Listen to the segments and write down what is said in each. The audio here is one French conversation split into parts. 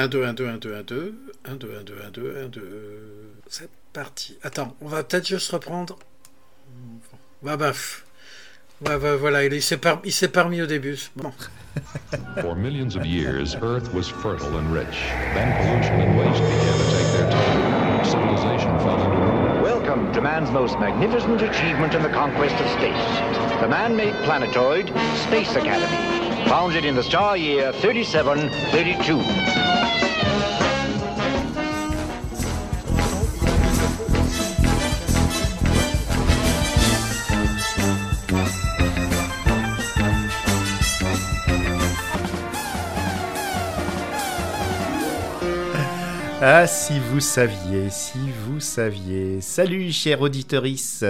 1, 2, 1, 2, 1, 2, 1, 2. 1, 2, 1, 2, 1, 2, 1, 2. C'est parti. Attends, on va peut-être juste reprendre. Bah, bah. Bah, bah, voilà, il s'est par... permis au début. Bon. For millions of years, Earth was fertile and rich. Then pollution and waste began to take their toll. Civilization fell into ruin. Welcome to man's most magnificent achievement in the conquest of space. The man-made planetoid, Space Academy. Founded in the star year 3732. Ah, si vous saviez, si vous saviez. Salut, chers auditorice.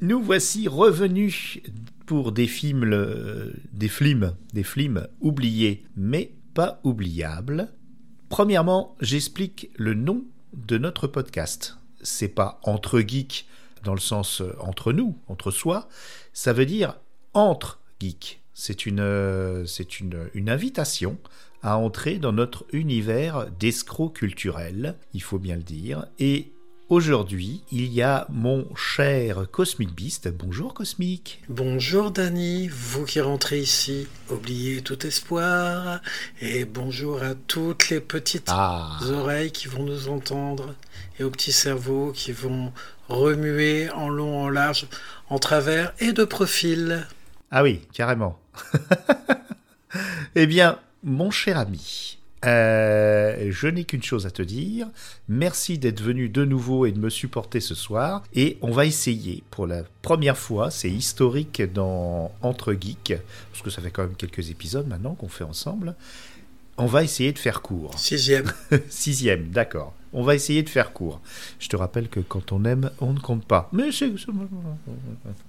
Nous voici revenus pour des films, euh, des films, des films oubliés, mais pas oubliables. Premièrement, j'explique le nom de notre podcast. C'est pas entre geeks dans le sens euh, entre nous, entre soi. Ça veut dire entre geeks. C'est une, euh, c'est une, une invitation à entrer dans notre univers d'escrocs culturels, il faut bien le dire. Et aujourd'hui, il y a mon cher Cosmic Beast. Bonjour Cosmic. Bonjour Dany, vous qui rentrez ici, oubliez tout espoir. Et bonjour à toutes les petites ah. oreilles qui vont nous entendre et aux petits cerveaux qui vont remuer en long, en large, en travers et de profil. Ah oui, carrément. eh bien, mon cher ami, euh, je n'ai qu'une chose à te dire. Merci d'être venu de nouveau et de me supporter ce soir. Et on va essayer pour la première fois, c'est historique dans Entre Geeks, parce que ça fait quand même quelques épisodes maintenant qu'on fait ensemble. On va essayer de faire court. Sixième. Sixième, d'accord. On va essayer de faire court. Je te rappelle que quand on aime, on ne compte pas. Mais.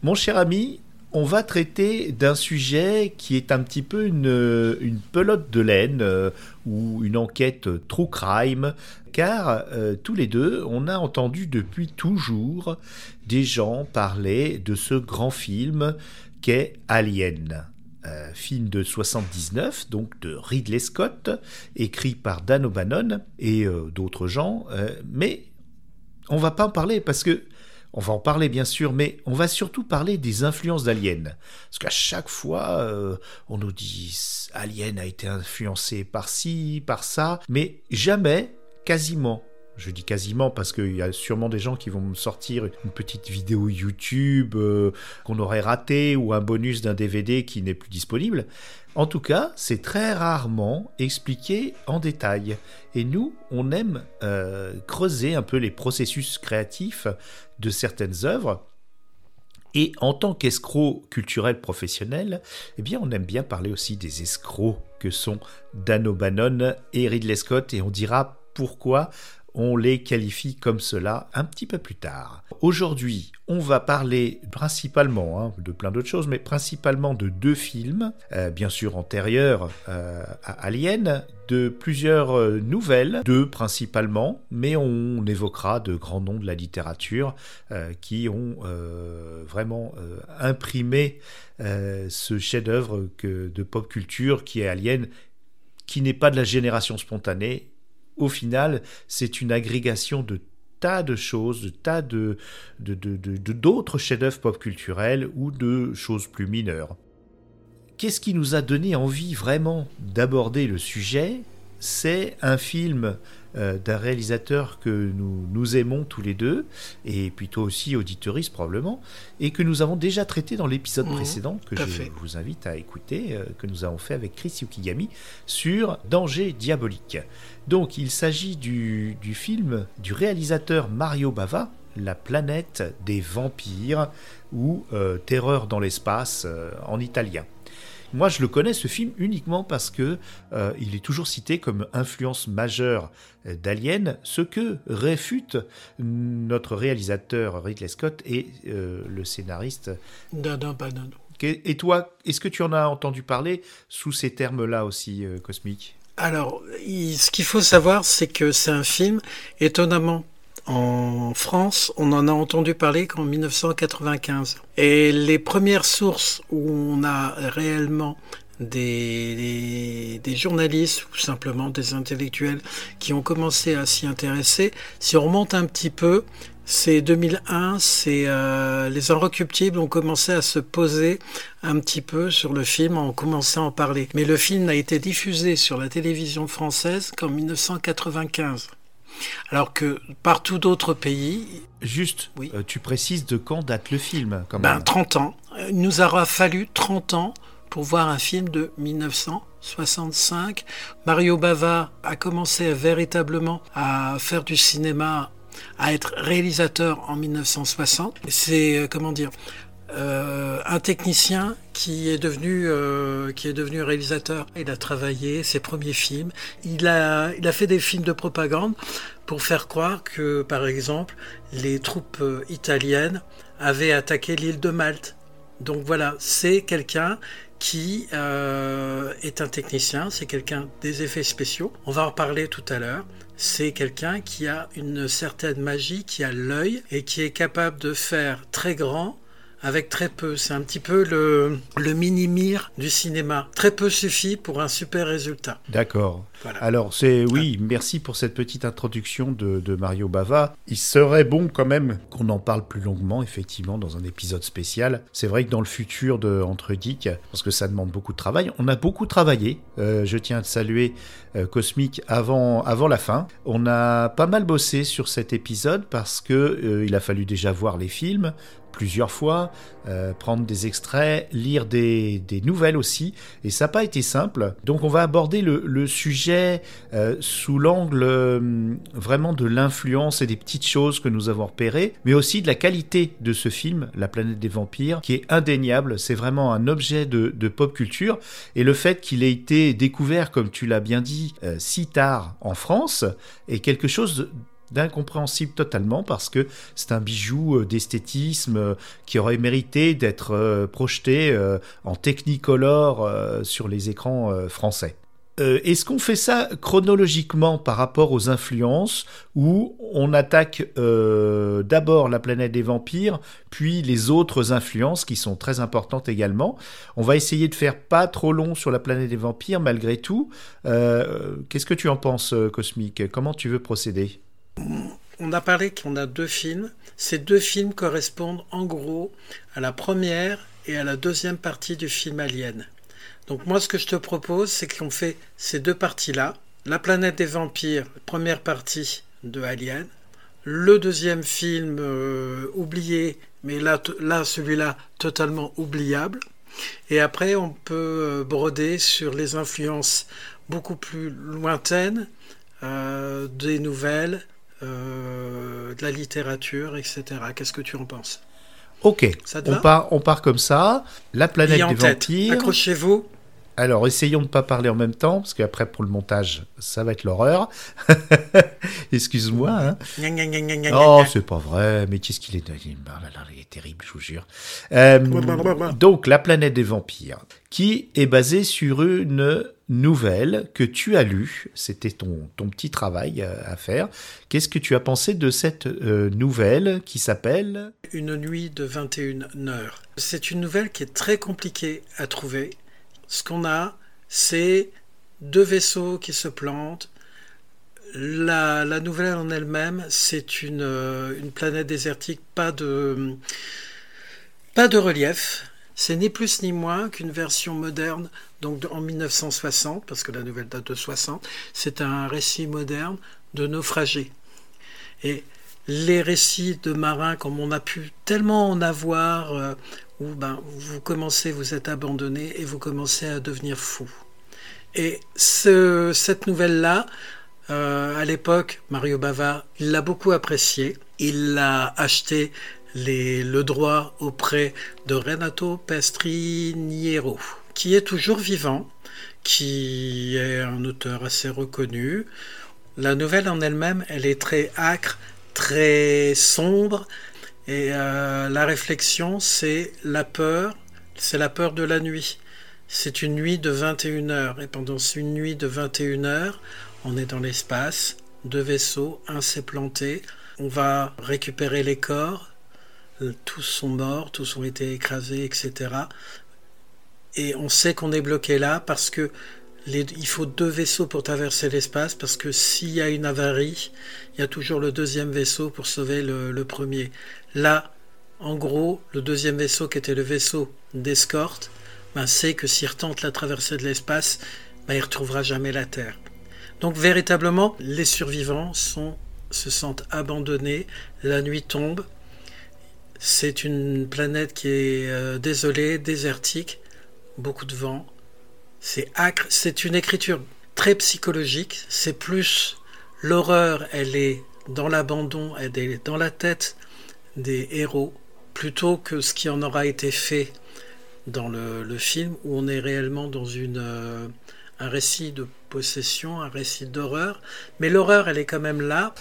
Mon cher ami, on va traiter d'un sujet qui est un petit peu une, pelote de laine euh, ou une enquête true crime, car euh, tous les deux, on a entendu depuis toujours des gens parler de ce grand film qu'est Alien. Euh, film de 79, donc de Ridley Scott, écrit par Dan O'Bannon et d'autres gens, mais on va pas en parler parce que on va en parler bien sûr, mais on va surtout parler des influences d'Alien. Parce qu'à chaque fois, euh, on nous dit Alien a été influencé par ci, par ça, mais jamais, quasiment, je dis quasiment parce qu'il y a sûrement des gens qui vont me sortir une petite vidéo YouTube euh, qu'on aurait ratée ou un bonus d'un DVD qui n'est plus disponible. En tout cas, c'est très rarement expliqué en détail. Et nous, on aime euh, creuser un peu les processus créatifs de certaines œuvres. Et en tant qu'escroc culturel professionnel, eh bien, on aime bien parler aussi des escrocs que sont Dan O'Bannon et Ridley Scott, et on dira pourquoi on les qualifie comme cela un petit peu plus tard. Aujourd'hui, on va parler principalement hein, de plein d'autres choses, mais principalement de deux films, euh, bien sûr antérieurs euh, à Alien, de plusieurs euh, nouvelles, deux principalement, mais on évoquera de grands noms de la littérature qui ont vraiment imprimé ce chef-d'œuvre de pop culture qui est Alien, qui n'est pas de la génération spontanée au final, c'est une agrégation de tas de choses, de tas de d'autres chefs-d'œuvre pop culturels ou de choses plus mineures. Qu'est-ce qui nous a donné envie vraiment d'aborder le sujet? C'est un film euh, d'un réalisateur que nous, nous aimons tous les deux, et puis toi aussi, auditoriste probablement, et que nous avons déjà traité dans l'épisode mmh, précédent, que je vous invite à écouter, euh, que nous avons fait avec Chris Yukigami, sur Danger diabolique. Donc il s'agit du, du film du réalisateur Mario Bava, La planète des vampires, ou euh, Terreur dans l'espace en italien. Moi, je le connais ce film uniquement parce que euh, il est toujours cité comme influence majeure euh, d'Alien, ce que réfute notre réalisateur Ridley Scott et euh, le scénariste. Et toi, est-ce que tu en as entendu parler sous ces termes-là aussi, Cosmique? Alors, ce qu'il faut savoir, c'est que c'est un film étonnamment en France, on en a entendu parler qu'en 1995. Et les premières sources où on a réellement des, des, journalistes ou simplement des intellectuels qui ont commencé à s'y intéresser. Si on remonte un petit peu, c'est 2001, c'est euh, les Inrecuptibles ont commencé à se poser un petit peu sur le film, ont commencé à en parler. Mais le film n'a été diffusé sur la télévision française qu'en 1995. Alors que partout d'autres pays. Juste, oui. Euh, tu précises de quand date le film quand ben, 30 ans. Il nous aura fallu 30 ans pour voir un film de 1965. Mario Bava a commencé véritablement à faire du cinéma, à être réalisateur en 1960. C'est, euh, comment dire, euh, un technicien qui est devenu euh, qui est devenu réalisateur. Il a travaillé ses premiers films. Il a il a fait des films de propagande pour faire croire que par exemple les troupes italiennes avaient attaqué l'île de Malte. Donc voilà, c'est quelqu'un qui euh, est un technicien, c'est quelqu'un des effets spéciaux. On va en parler tout à l'heure. C'est quelqu'un qui a une certaine magie, qui a l'œil et qui est capable de faire très grand avec très peu. C'est un petit peu le, mini-mire du cinéma. Très peu suffit pour un super résultat. D'accord. Alors, c'est oui, merci pour cette petite introduction de, Mario Bava. Il serait bon quand même qu'on en parle plus longuement, effectivement, dans un épisode spécial. C'est vrai que dans le futur de Entre Geeks, parce que ça demande beaucoup de travail, on a beaucoup travaillé. Euh, je tiens à saluer euh, Cosmic avant, avant la fin. On a pas mal bossé sur cet épisode parce que euh, il a fallu déjà voir les films, plusieurs fois, euh, prendre des extraits, lire des, nouvelles aussi, et ça n'a pas été simple. Donc on va aborder le, sujet euh, sous l'angle euh, vraiment de l'influence et des petites choses que nous avons repérées, mais aussi de la qualité de ce film, La planète des vampires, qui est indéniable, c'est vraiment un objet de, de, pop culture, et le fait qu'il ait été découvert, comme tu l'as bien dit, si tard en France, est quelque chose d'incompréhensible totalement parce que c'est un bijou euh, d'esthétisme euh, qui aurait mérité d'être euh, projeté en technicolor sur les écrans français. Est-ce qu'on fait ça chronologiquement par rapport aux influences ou on attaque d'abord la planète des vampires, puis les autres influences qui sont très importantes également? On va essayer de faire pas trop long sur la planète des vampires malgré tout. Qu'est-ce que tu en penses, Cosmic Comment tu veux procéder? On a parlé qu'on a deux films. Ces deux films correspondent en gros à la première et à la deuxième partie du film Alien. Donc moi ce que je te propose c'est qu'on fait ces deux parties-là. La planète des vampires, première partie de Alien. Le deuxième film euh, oublié, mais là, là celui-là totalement oubliable. Et après on peut euh, broder sur les influences beaucoup plus lointaines euh, des nouvelles, euh, de la littérature, etc. Qu'est-ce que tu en penses? Ok, on, part, on part comme ça. La planète des vampires. Accrochez-vous. Alors, essayons de ne pas parler en même temps, parce qu'après, pour le montage, ça va être l'horreur. Excuse-moi. Hein. oh, c'est pas vrai, mais qu'est-ce qu'il est... Il est terrible, je vous jure. Euh, donc, la planète des vampires, qui est basée sur une nouvelle que tu as lue. C'était ton, ton petit travail euh, à faire. Qu'est-ce que tu as pensé de cette euh, nouvelle qui s'appelle Une nuit de 21 heures. C'est une nouvelle qui est très compliquée à trouver. Ce qu'on a, c'est deux vaisseaux qui se plantent. La, la nouvelle en elle-même, c'est une, euh, une planète désertique, pas de, pas de relief. C'est ni plus ni moins qu'une version moderne, donc en 1960, parce que la nouvelle date de 60, c'est un récit moderne de naufragés. Et les récits de marins, comme on a pu tellement en avoir, euh, où ben, vous commencez, vous êtes abandonné et vous commencez à devenir fou. Et ce, cette nouvelle-là, euh, à l'époque, Mario Bava, l'a beaucoup appréciée. Il l'a acheté le droit auprès de Renato Pestriniero, qui est toujours vivant, qui est un auteur assez reconnu. La nouvelle en elle-même, elle est très acre, très sombre, et euh, la réflexion, c'est la peur, c'est la peur de la nuit. C'est une nuit de 21 heures, et pendant une nuit de 21 heures, on est dans l'espace, deux vaisseaux, un s'est planté, on va récupérer les corps, tous sont morts, tous ont été écrasés, etc. et on sait qu'on est bloqué là parce que il faut deux vaisseaux pour traverser l'espace parce que s'il y a une avarie, il y a toujours le deuxième vaisseau pour sauver le, premier. Là, en gros, le deuxième vaisseau qui était le vaisseau d'escorte, ben, sait que s'il retente la traversée de l'espace, ben, il ne retrouvera jamais la Terre. Donc véritablement, les survivants se sentent abandonnés, la nuit tombe, c'est une planète qui est euh, désolée, désertique, beaucoup de vent, c'est acre, c'est une écriture très psychologique, c'est plus l'horreur, elle est dans l'abandon, elle est dans la tête des héros, plutôt que ce qui en aura été fait dans le, film, où on est réellement dans euh, un récit de possession, un récit d'horreur. Mais l'horreur, elle est quand même là.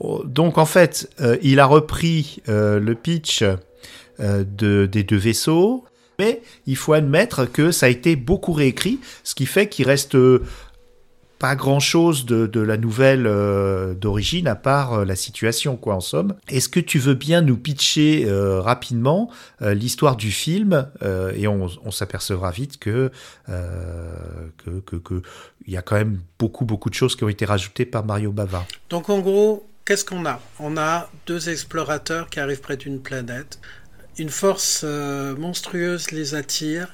Donc en fait, euh, il a repris euh, le pitch de, des deux vaisseaux, mais il faut admettre que ça a été beaucoup réécrit, ce qui fait qu'il reste euh, pas grand chose de, la nouvelle euh, d'origine à part euh, la situation, quoi, en somme. Est-ce que tu veux bien nous pitcher rapidement l'histoire du film et on, s'apercevra vite que que, que, y a quand même beaucoup, beaucoup de choses qui ont été rajoutées par Mario Bava. Donc en gros, qu'est-ce qu'on a? On a deux explorateurs qui arrivent près d'une planète une force euh, monstrueuse les attire.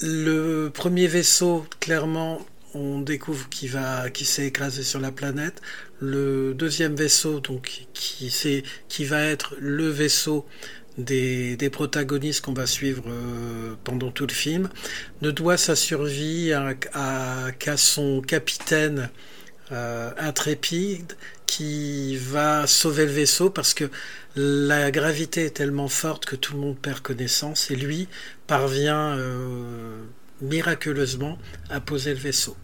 Le premier vaisseau, clairement, on découvre qu'il va, qui s'est écrasé sur la planète. Le deuxième vaisseau, donc, qui, qui va être le vaisseau des, protagonistes qu'on va suivre euh, pendant tout le film, ne doit sa survie qu'à son capitaine euh, intrépide qui va sauver le vaisseau parce que la gravité est tellement forte que tout le monde perd connaissance et lui parvient euh, miraculeusement à poser le vaisseau.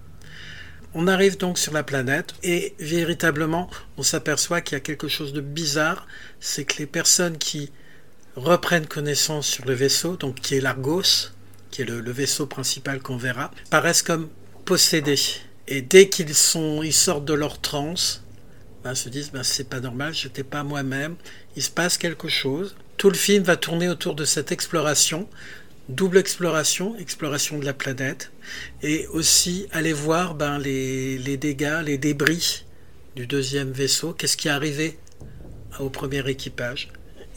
On arrive donc sur la planète et véritablement on s'aperçoit qu'il y a quelque chose de bizarre, c'est que les personnes qui reprennent connaissance sur le vaisseau, donc qui est l'Argos, qui est le, vaisseau principal qu'on verra, paraissent comme possédés. Et dès qu'ils sont, ils sortent de leur transe, ben, se disent ben, c'est pas normal, je n'étais pas moi-même, il se passe quelque chose. Tout le film va tourner autour de cette exploration, double exploration, exploration de la planète, et aussi aller voir ben, les, les dégâts, les débris du deuxième vaisseau, qu'est-ce qui est arrivé au premier équipage.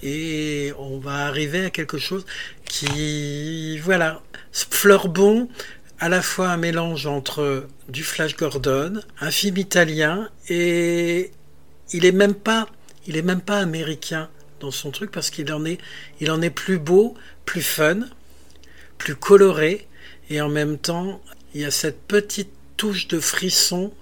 Et on va arriver à quelque chose qui, voilà, fleur bon, à la fois un mélange entre du Flash Gordon, un film italien, et il est même pas il est même pas américain dans son truc parce qu'il en est, il en est plus beau, plus fun, plus coloré et en même temps il y a cette petite touche de frisson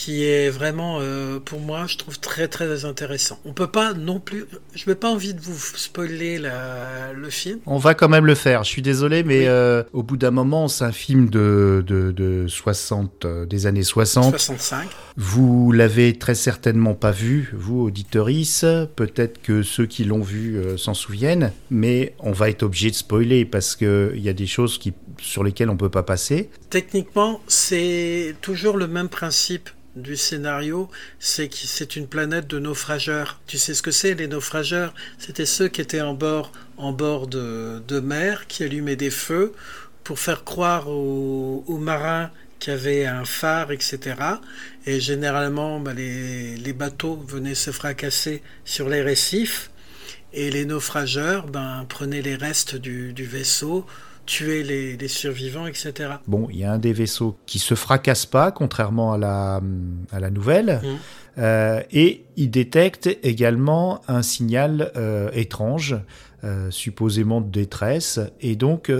qui est vraiment, euh, pour moi, je trouve très très intéressant. On peut pas non plus, je n'ai pas envie de vous spoiler le film. On va quand même le faire. Je suis désolé, mais euh, au bout d'un moment, c'est un film de, de, 60, euh, des années 60. 65. Vous l'avez très certainement pas vu, vous, auditoris. Peut-être que ceux qui l'ont vu s'en souviennent, mais on va être obligé de spoiler parce qu'il y a des choses qui, sur lesquelles on peut pas passer. Techniquement, c'est toujours le même principe du scénario, c'est que c'est une planète de naufrageurs. Tu sais ce que c'est les naufrageurs? C'était ceux qui étaient en bord, en bord de, mer, qui allumaient des feux pour faire croire aux, marins qu'il y avait un phare, etc. Et généralement, bah, les, bateaux venaient se fracasser sur les récifs et les naufrageurs ben, prenaient les restes du vaisseau tuer les, survivants, etc. Bon, il y a un des vaisseaux qui se fracasse pas, contrairement à la, à la nouvelle. Mmh. Euh, et il détecte également un signal euh, étrange, euh, supposément de détresse. Et donc,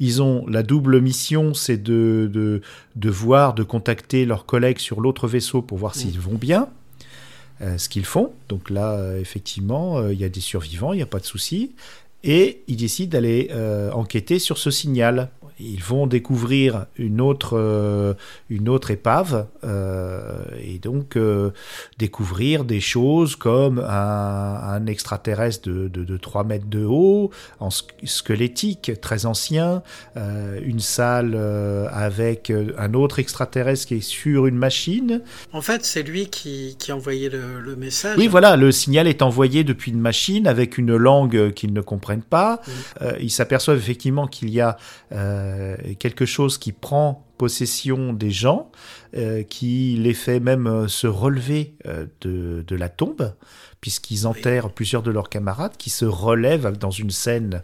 ils ont la double mission, c'est de, de, de, voir, de contacter leurs collègues sur l'autre vaisseau pour voir mmh. s'ils vont bien. ce qu'ils font. Donc là, effectivement, il y a des survivants, il n'y a pas de souci et il décide d'aller euh, enquêter sur ce signal. Ils vont découvrir une autre, une autre épave et donc découvrir des choses comme un, extraterrestre de, de, 3 mètres de haut, en squelettique, très ancien, une salle avec un autre extraterrestre qui est sur une machine. En fait, c'est lui qui, qui a envoyé le, le, message. Oui, voilà, le signal est envoyé depuis une machine avec une langue qu'ils ne comprennent pas. Euh, ils s'aperçoivent effectivement qu'il y a euh, quelque chose qui prend possession des gens, euh, qui les fait même se relever de, de, la tombe, puisqu'ils enterrent plusieurs de leurs camarades, qui se relèvent dans une scène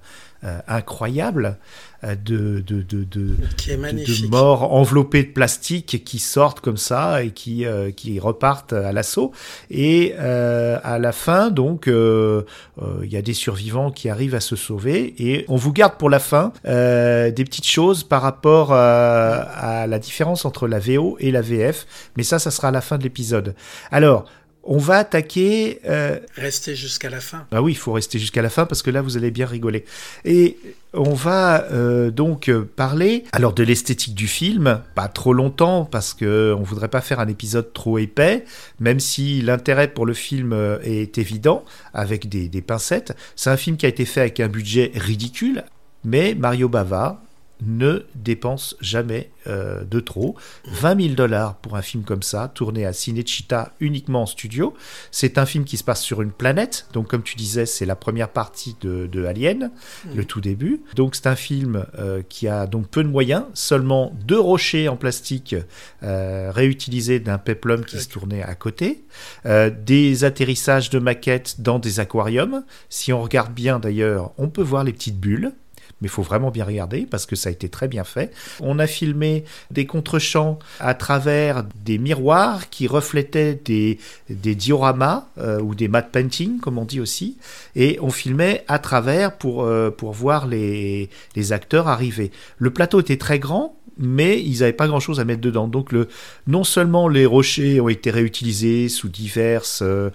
incroyable. Euh, de, de, de, de, morts enveloppés de plastique qui sortent comme ça et qui, euh, qui repartent à l'assaut. Et euh, à la fin, donc, il y a des survivants qui arrivent à se sauver. Et on vous garde pour la fin des petites choses par rapport à la différence entre la VO et la VF. Mais ça, ça sera à la fin de l'épisode. Alors, on va attaquer. Euh... Rester jusqu'à la fin. Ah oui, il faut rester jusqu'à la fin parce que là, vous allez bien rigoler. Et on va euh, donc parler alors de l'esthétique du film, pas trop longtemps parce que on voudrait pas faire un épisode trop épais, même si l'intérêt pour le film euh, est évident avec des, des pincettes. C'est un film qui a été fait avec un budget ridicule, mais Mario Bava ne dépense jamais euh, de trop. 20 000 dollars pour un film comme ça, tourné à Cinecittà uniquement en studio. C'est un film qui se passe sur une planète, donc comme tu disais, c'est la première partie de, Alien, mm. le tout début. Donc c'est un film euh, qui a donc peu de moyens, seulement deux rochers en plastique euh, réutilisés d'un peplum qui se tournait à côté, des atterrissages de maquettes dans des aquariums. Si on regarde bien d'ailleurs, on peut voir les petites bulles mais il faut vraiment bien regarder parce que ça a été très bien fait. On a filmé des contre-champs à travers des miroirs qui reflétaient des, des dioramas euh, ou des matte painting, comme on dit aussi, et on filmait à travers pour, euh, pour voir les, les acteurs arriver. Le plateau était très grand, mais ils n'avaient pas grand-chose à mettre dedans. Donc le, non seulement les rochers ont été réutilisés sous divers euh,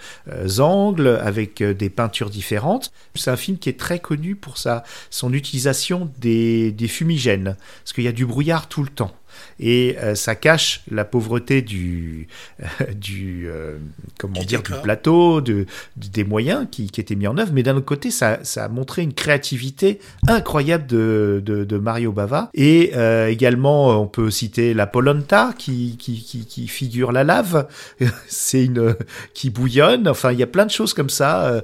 angles, avec euh, des peintures différentes, c'est un film qui est très connu pour sa, son utilisation des, des fumigènes, parce qu'il y a du brouillard tout le temps et euh, ça cache la pauvreté du, du euh, comment dire, du plateau, de, des moyens qui, qui, étaient mis en œuvre. Mais d'un autre côté, ça, ça, a montré une créativité incroyable de, de, de Mario Bava. Et euh, également, on peut citer la Polenta qui, qui, qui, qui figure la lave. C'est une qui bouillonne. Enfin, il y a plein de choses comme ça.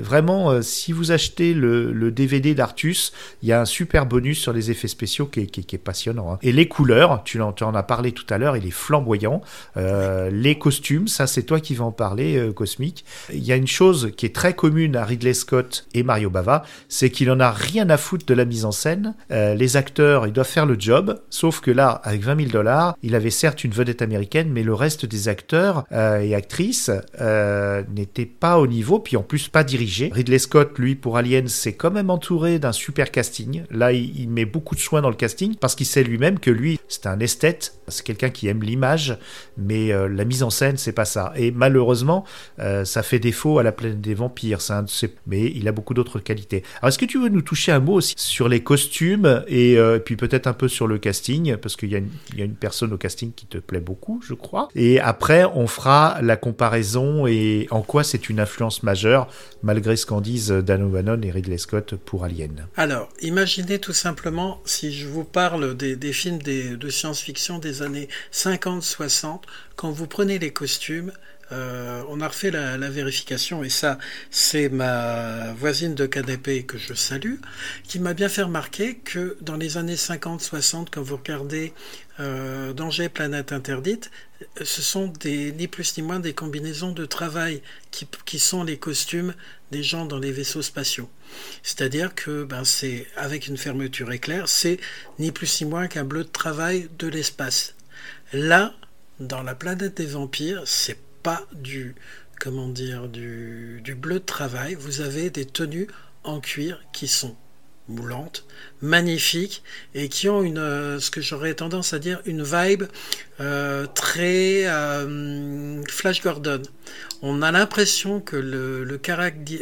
vraiment, si vous achetez le, le DVD d'Artus, il y a un super bonus sur les effets spéciaux qui est, qui, qui est passionnant. Hein. Et les couleurs, tu en, tu en, as parlé tout à l'heure, il est flamboyant. Euh, les costumes, ça c'est toi qui vas en parler, euh, Cosmic. Il y a une chose qui est très commune à Ridley Scott et Mario Bava, c'est qu'il en a rien à foutre de la mise en scène. Euh, les acteurs, ils doivent faire le job, sauf que là, avec 20 000 dollars, il avait certes une vedette américaine, mais le reste des acteurs et actrices n'étaient pas au niveau, puis en plus pas dirigés. Ridley Scott, lui, pour Alien, c'est quand même entouré d'un super casting. Là, il, il met beaucoup de soin dans le casting parce qu'il sait lui-même que lui, c'est un esthète, c'est quelqu'un qui aime l'image, mais euh, la mise en scène, c'est pas ça. Et malheureusement, euh, ça fait défaut à la plaine des vampires, mais il a beaucoup d'autres qualités. Alors, est-ce que tu veux nous toucher un mot aussi sur les costumes et euh, puis peut-être un peu sur le casting, parce qu'il y, a une personne au casting qui te plaît beaucoup, je crois. Et après, on fera la comparaison et en quoi c'est une influence majeure, malgré ce qu'en disent Dan O'Bannon et Ridley Scott pour Alien. Alors, imaginez tout simplement, si je vous parle des, des films de science-fiction des années 50-60, quand vous prenez les costumes, euh, on a refait la, vérification et ça, c'est ma voisine de canapé que je salue, qui m'a bien fait remarquer que dans les années 50-60, quand vous regardez euh, Danger, planète interdite, ce sont ni plus ni moins des combinaisons de travail qui, sont les costumes des gens dans les vaisseaux spatiaux. C'est-à-dire que ben, c'est avec une fermeture éclair, c'est ni plus ni moins qu'un bleu de travail de l'espace. Là, dans la planète des vampires, c'est pas du comment dire du bleu de travail. Vous avez des tenues en cuir qui sont moulantes, magnifiques et qui ont une, euh, ce que j'aurais tendance à dire, une vibe euh, très euh, Flash Gordon. On a l'impression que le, le,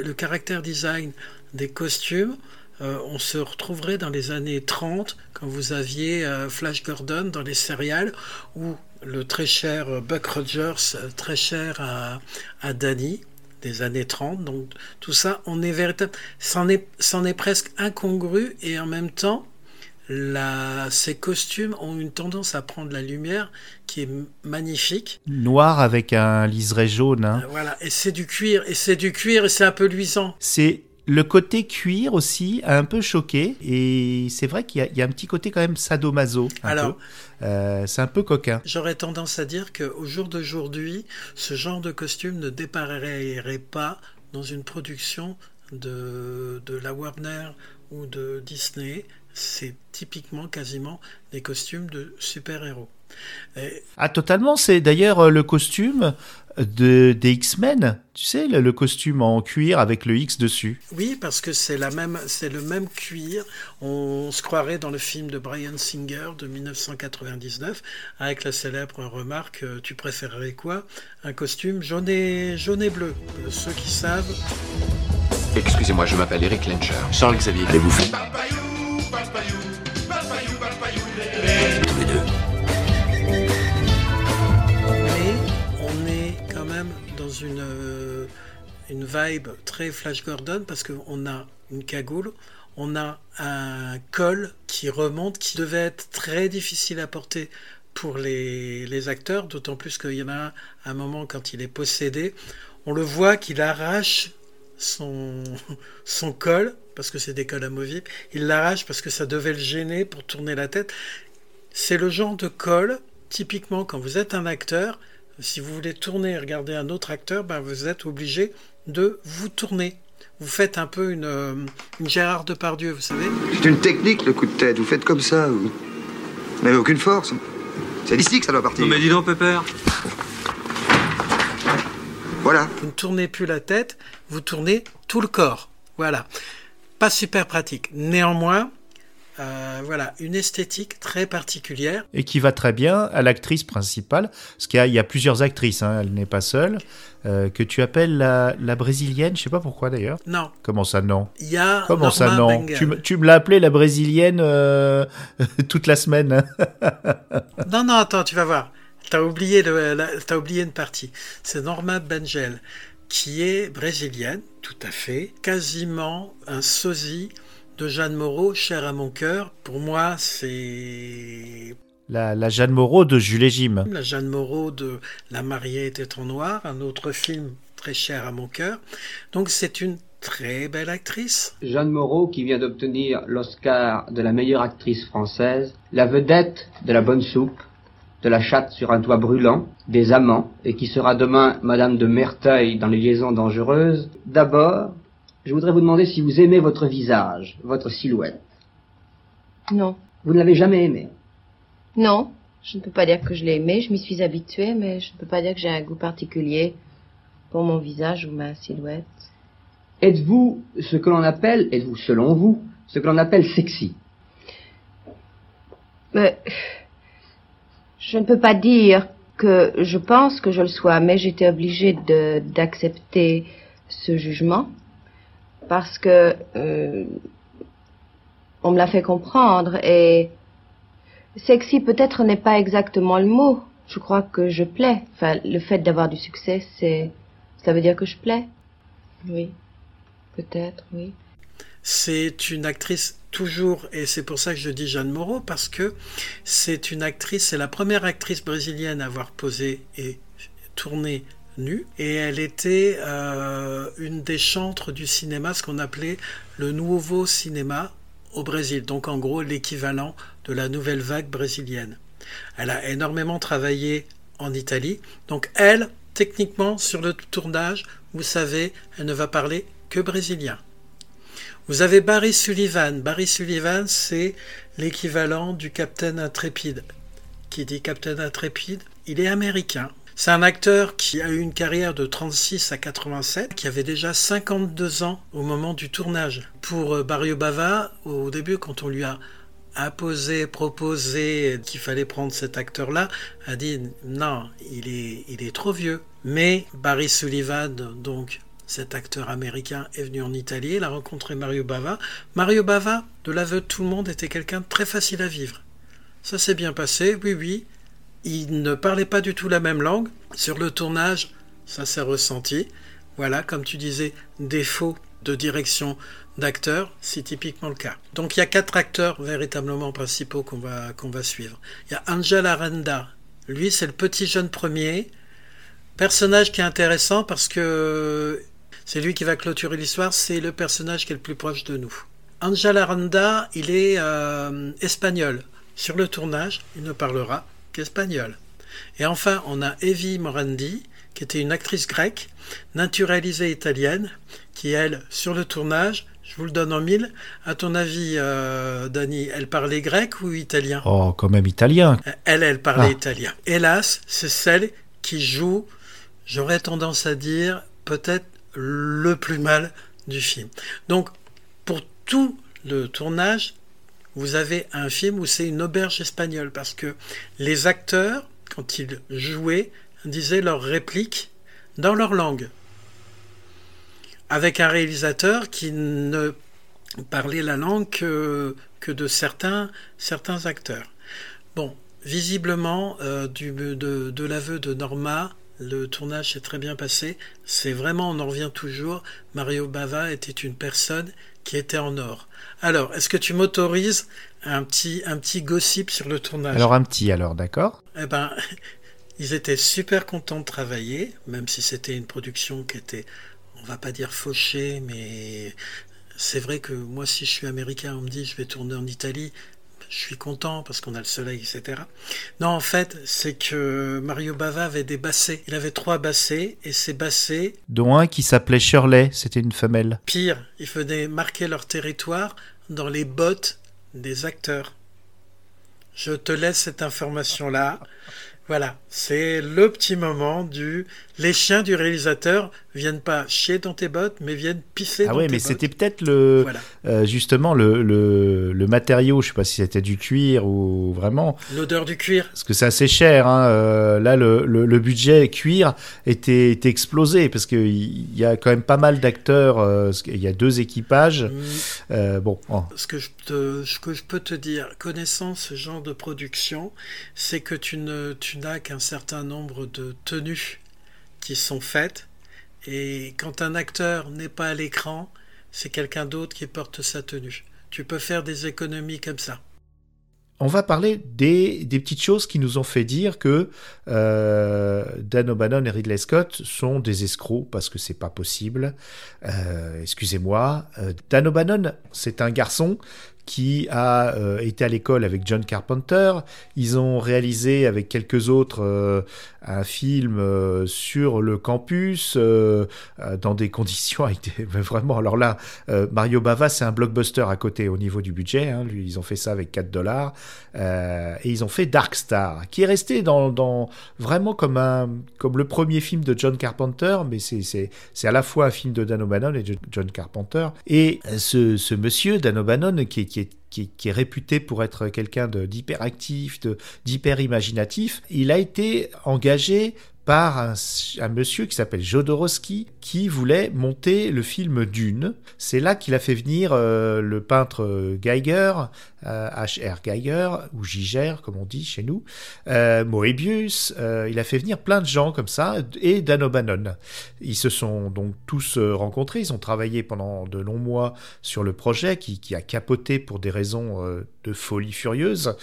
le, caractère design des costumes on se retrouverait dans les années 30 quand vous aviez Flash Gordon dans les céréales ou le très cher Buck Rogers, très cher à, à Danny des années 30. Donc tout ça, on est véritable, c'en est, est presque incongru et en même temps, la, ces costumes ont une tendance à prendre la lumière qui est magnifique. Noir avec un liseré jaune. Hein. Voilà, et c'est du cuir, et c'est du cuir, et c'est un peu luisant. C'est le côté cuir aussi a un peu choqué et c'est vrai qu'il y, a un petit côté quand même sadomaso. Alors, euh, c'est un peu coquin. J'aurais tendance à dire qu'au jour d'aujourd'hui, ce genre de costume ne déparaîtrait pas dans une production de, de la Warner ou de Disney. C'est typiquement quasiment des costumes de super-héros. Ah, totalement. C'est d'ailleurs euh, le costume de, des X-Men. Tu sais, le, costume en cuir avec le X dessus. Oui, parce que c'est la même, c'est le même cuir. On se croirait dans le film de Brian Singer de 1999 avec la célèbre remarque euh, Tu préférerais quoi? Un costume jaune et, jaune et bleu. Euh, ceux qui savent. Excusez-moi, je m'appelle Eric Lencher. Charles Xavier. Allez vous faire. Une, euh, une vibe très Flash Gordon parce qu'on a une cagoule, on a un col qui remonte, qui devait être très difficile à porter pour les, les acteurs, d'autant plus qu'il y en a un moment quand il est possédé, on le voit qu'il arrache son, son col, parce que c'est des cols amovibles, il l'arrache parce que ça devait le gêner pour tourner la tête. C'est le genre de col, typiquement quand vous êtes un acteur, si vous voulez tourner et regarder un autre acteur, ben vous êtes obligé de vous tourner. Vous faites un peu une, euh, une Gérard Depardieu, vous savez. C'est une technique, le coup de tête. Vous faites comme ça. Vous n'avez aucune force. C'est d'ici que ça doit partir. Non mais dis donc, Pépère. Voilà. Vous ne tournez plus la tête, vous tournez tout le corps. Voilà. Pas super pratique. Néanmoins, euh, voilà, une esthétique très particulière. Et qui va très bien à l'actrice principale, parce qu'il y, a plusieurs actrices, hein, elle n'est pas seule, euh, que tu appelles la, brésilienne, je sais pas pourquoi d'ailleurs. Non. Comment ça non? Il y a Comment ça non? Tu, me l'as appelée la brésilienne euh, toute la semaine. Hein? non, non, attends, tu vas voir. Tu as, oublié as oublié une partie. C'est Norma Bengel, qui est brésilienne, tout à fait, quasiment un sosie de Jeanne Moreau, chère à mon cœur. Pour moi, c'est... La, Jeanne Moreau de Jules et Jim. La Jeanne Moreau de La mariée était en noir, un autre film très cher à mon cœur. Donc c'est une très belle actrice. Jeanne Moreau qui vient d'obtenir l'Oscar de la meilleure actrice française, la vedette de la bonne soupe, de la chatte sur un toit brûlant, des amants, et qui sera demain Madame de Merteuil dans les liaisons dangereuses. D'abord, je voudrais vous demander si vous aimez votre visage, votre silhouette. Non. Vous ne l'avez jamais aimé Non. Je ne peux pas dire que je l'ai aimé, je m'y suis habituée, mais je ne peux pas dire que j'ai un goût particulier pour mon visage ou ma silhouette. Êtes-vous ce que l'on appelle, êtes-vous selon vous, ce que l'on appelle sexy? Mais je ne peux pas dire que je pense que je le sois, mais j'étais obligée d'accepter ce jugement parce que euh, on me l'a fait comprendre et sexy peut-être n'est pas exactement le mot. Je crois que je plais. Enfin, le fait d'avoir du succès, c'est ça veut dire que je plais. Oui, peut-être, oui. C'est une actrice toujours, et c'est pour ça que je dis Jeanne Moreau, parce que c'est une actrice, c'est la première actrice brésilienne à avoir posé et tourné nue et elle était euh, une des chantres du cinéma, ce qu'on appelait le nouveau cinéma au Brésil, donc en gros l'équivalent de la nouvelle vague brésilienne. Elle a énormément travaillé en Italie, donc elle, techniquement, sur le tournage, vous savez, elle ne va parler que brésilien. Vous avez Barry Sullivan. Barry Sullivan, c'est l'équivalent du Captain Intrépide. Qui dit Captain Intrépide Il est américain. C'est un acteur qui a eu une carrière de 36 à 87, qui avait déjà 52 ans au moment du tournage. Pour euh, Barrio Bava, au début, quand on lui a imposé, proposé qu'il fallait prendre cet acteur-là, a dit non, il est, il est trop vieux. Mais Barry Sullivan, donc cet acteur américain est venu en Italie, il a rencontré Mario Bava. Mario Bava, de l'aveu de tout le monde, était quelqu'un de très facile à vivre. Ça s'est bien passé, oui, oui. Il ne parlait pas du tout la même langue. Sur le tournage, ça s'est ressenti. Voilà, comme tu disais, défaut de direction d'acteur, c'est typiquement le cas. Donc il y a quatre acteurs véritablement principaux qu'on va, va suivre. Il y a Angel Aranda. Lui, c'est le petit jeune premier. Personnage qui est intéressant parce que c'est lui qui va clôturer l'histoire, c'est le personnage qui est le plus proche de nous. Angel Aranda, il est euh, espagnol. Sur le tournage, il ne parlera qu'espagnol. Et enfin, on a Evie Morandi, qui était une actrice grecque, naturalisée italienne, qui, elle, sur le tournage, je vous le donne en mille. À ton avis, euh, Dani, elle parlait grec ou italien? Oh, quand même italien. Elle, elle parlait ah. italien. Hélas, c'est celle qui joue, j'aurais tendance à dire, peut-être le plus mal du film. Donc, pour tout le tournage, vous avez un film où c'est une auberge espagnole parce que les acteurs, quand ils jouaient, disaient leurs répliques dans leur langue. Avec un réalisateur qui ne parlait la langue que, de certains, acteurs. Bon, visiblement, euh, du, de, de l'aveu de Norma, le tournage s'est très bien passé. C'est vraiment, on en revient toujours, Mario Bava était une personne qui était en or. Alors, est-ce que tu m'autorises un petit, un petit gossip sur le tournage? Alors un petit, alors, d'accord? Eh ben, ils étaient super contents de travailler, même si c'était une production qui était, on va pas dire fauchée, mais c'est vrai que moi, si je suis américain, on me dit je vais tourner en Italie, je suis content parce qu'on a le soleil, etc. Non, en fait, c'est que Mario Bava avait des bassets. Il avait trois bassets et ces bassets. Dont un qui s'appelait Shirley, c'était une femelle. Pire, il venait marquer leur territoire dans les bottes des acteurs. Je te laisse cette information-là. Voilà, c'est le petit moment du. Les chiens du réalisateur viennent pas chier dans tes bottes, mais viennent pisser ah dans ouais, mais c'était peut-être le euh, justement le, le, le, matériau. Je sais pas si c'était du cuir ou vraiment. L'odeur du cuir. Parce que c'est assez cher. Hein. Euh, là, le, le, budget cuir était, était explosé parce qu'il y a quand même pas mal d'acteurs. Euh, il y a deux équipages. Mm. bon. Oh. Ce que je te, ce que je peux te dire, connaissant ce genre de production, c'est que tu ne tu n'as qu'un certain nombre de tenues qui sont faites. Et quand un acteur n'est pas à l'écran, c'est quelqu'un d'autre qui porte sa tenue. Tu peux faire des économies comme ça. On va parler des, petites choses qui nous ont fait dire que euh, Dan O'Bannon et Ridley Scott sont des escrocs parce que c'est pas possible. Euh, excusez-moi. Euh, Dan O'Bannon, c'est un garçon qui a euh, été à l'école avec John Carpenter. Ils ont réalisé avec quelques autres euh, un film euh, sur le campus dans des conditions vraiment. Alors là, Mario Bava, c'est un blockbuster à côté au niveau du budget. Hein. Lui, ils ont fait ça avec 4 dollars et ils ont fait Dark Star, qui est resté dans, vraiment comme un comme le premier film de John Carpenter, mais c'est à la fois un film de Dan O'Bannon et de John Carpenter. Et ce, ce monsieur Dan O'Bannon qui est qui est, réputé pour être quelqu'un d'hyperactif, d'hyper imaginatif, il a été engagé par un, monsieur qui s'appelle Jodorowsky qui voulait monter le film Dune. C'est là qu'il a fait venir euh, le peintre Geiger, H.R. Euh, Geiger, ou Giger comme on dit chez nous, euh, Moebius, il a fait venir plein de gens comme ça, et Dan O'Bannon. Ils se sont donc tous rencontrés, ils ont travaillé pendant de longs mois sur le projet qui, qui a capoté pour des raisons de folie furieuse.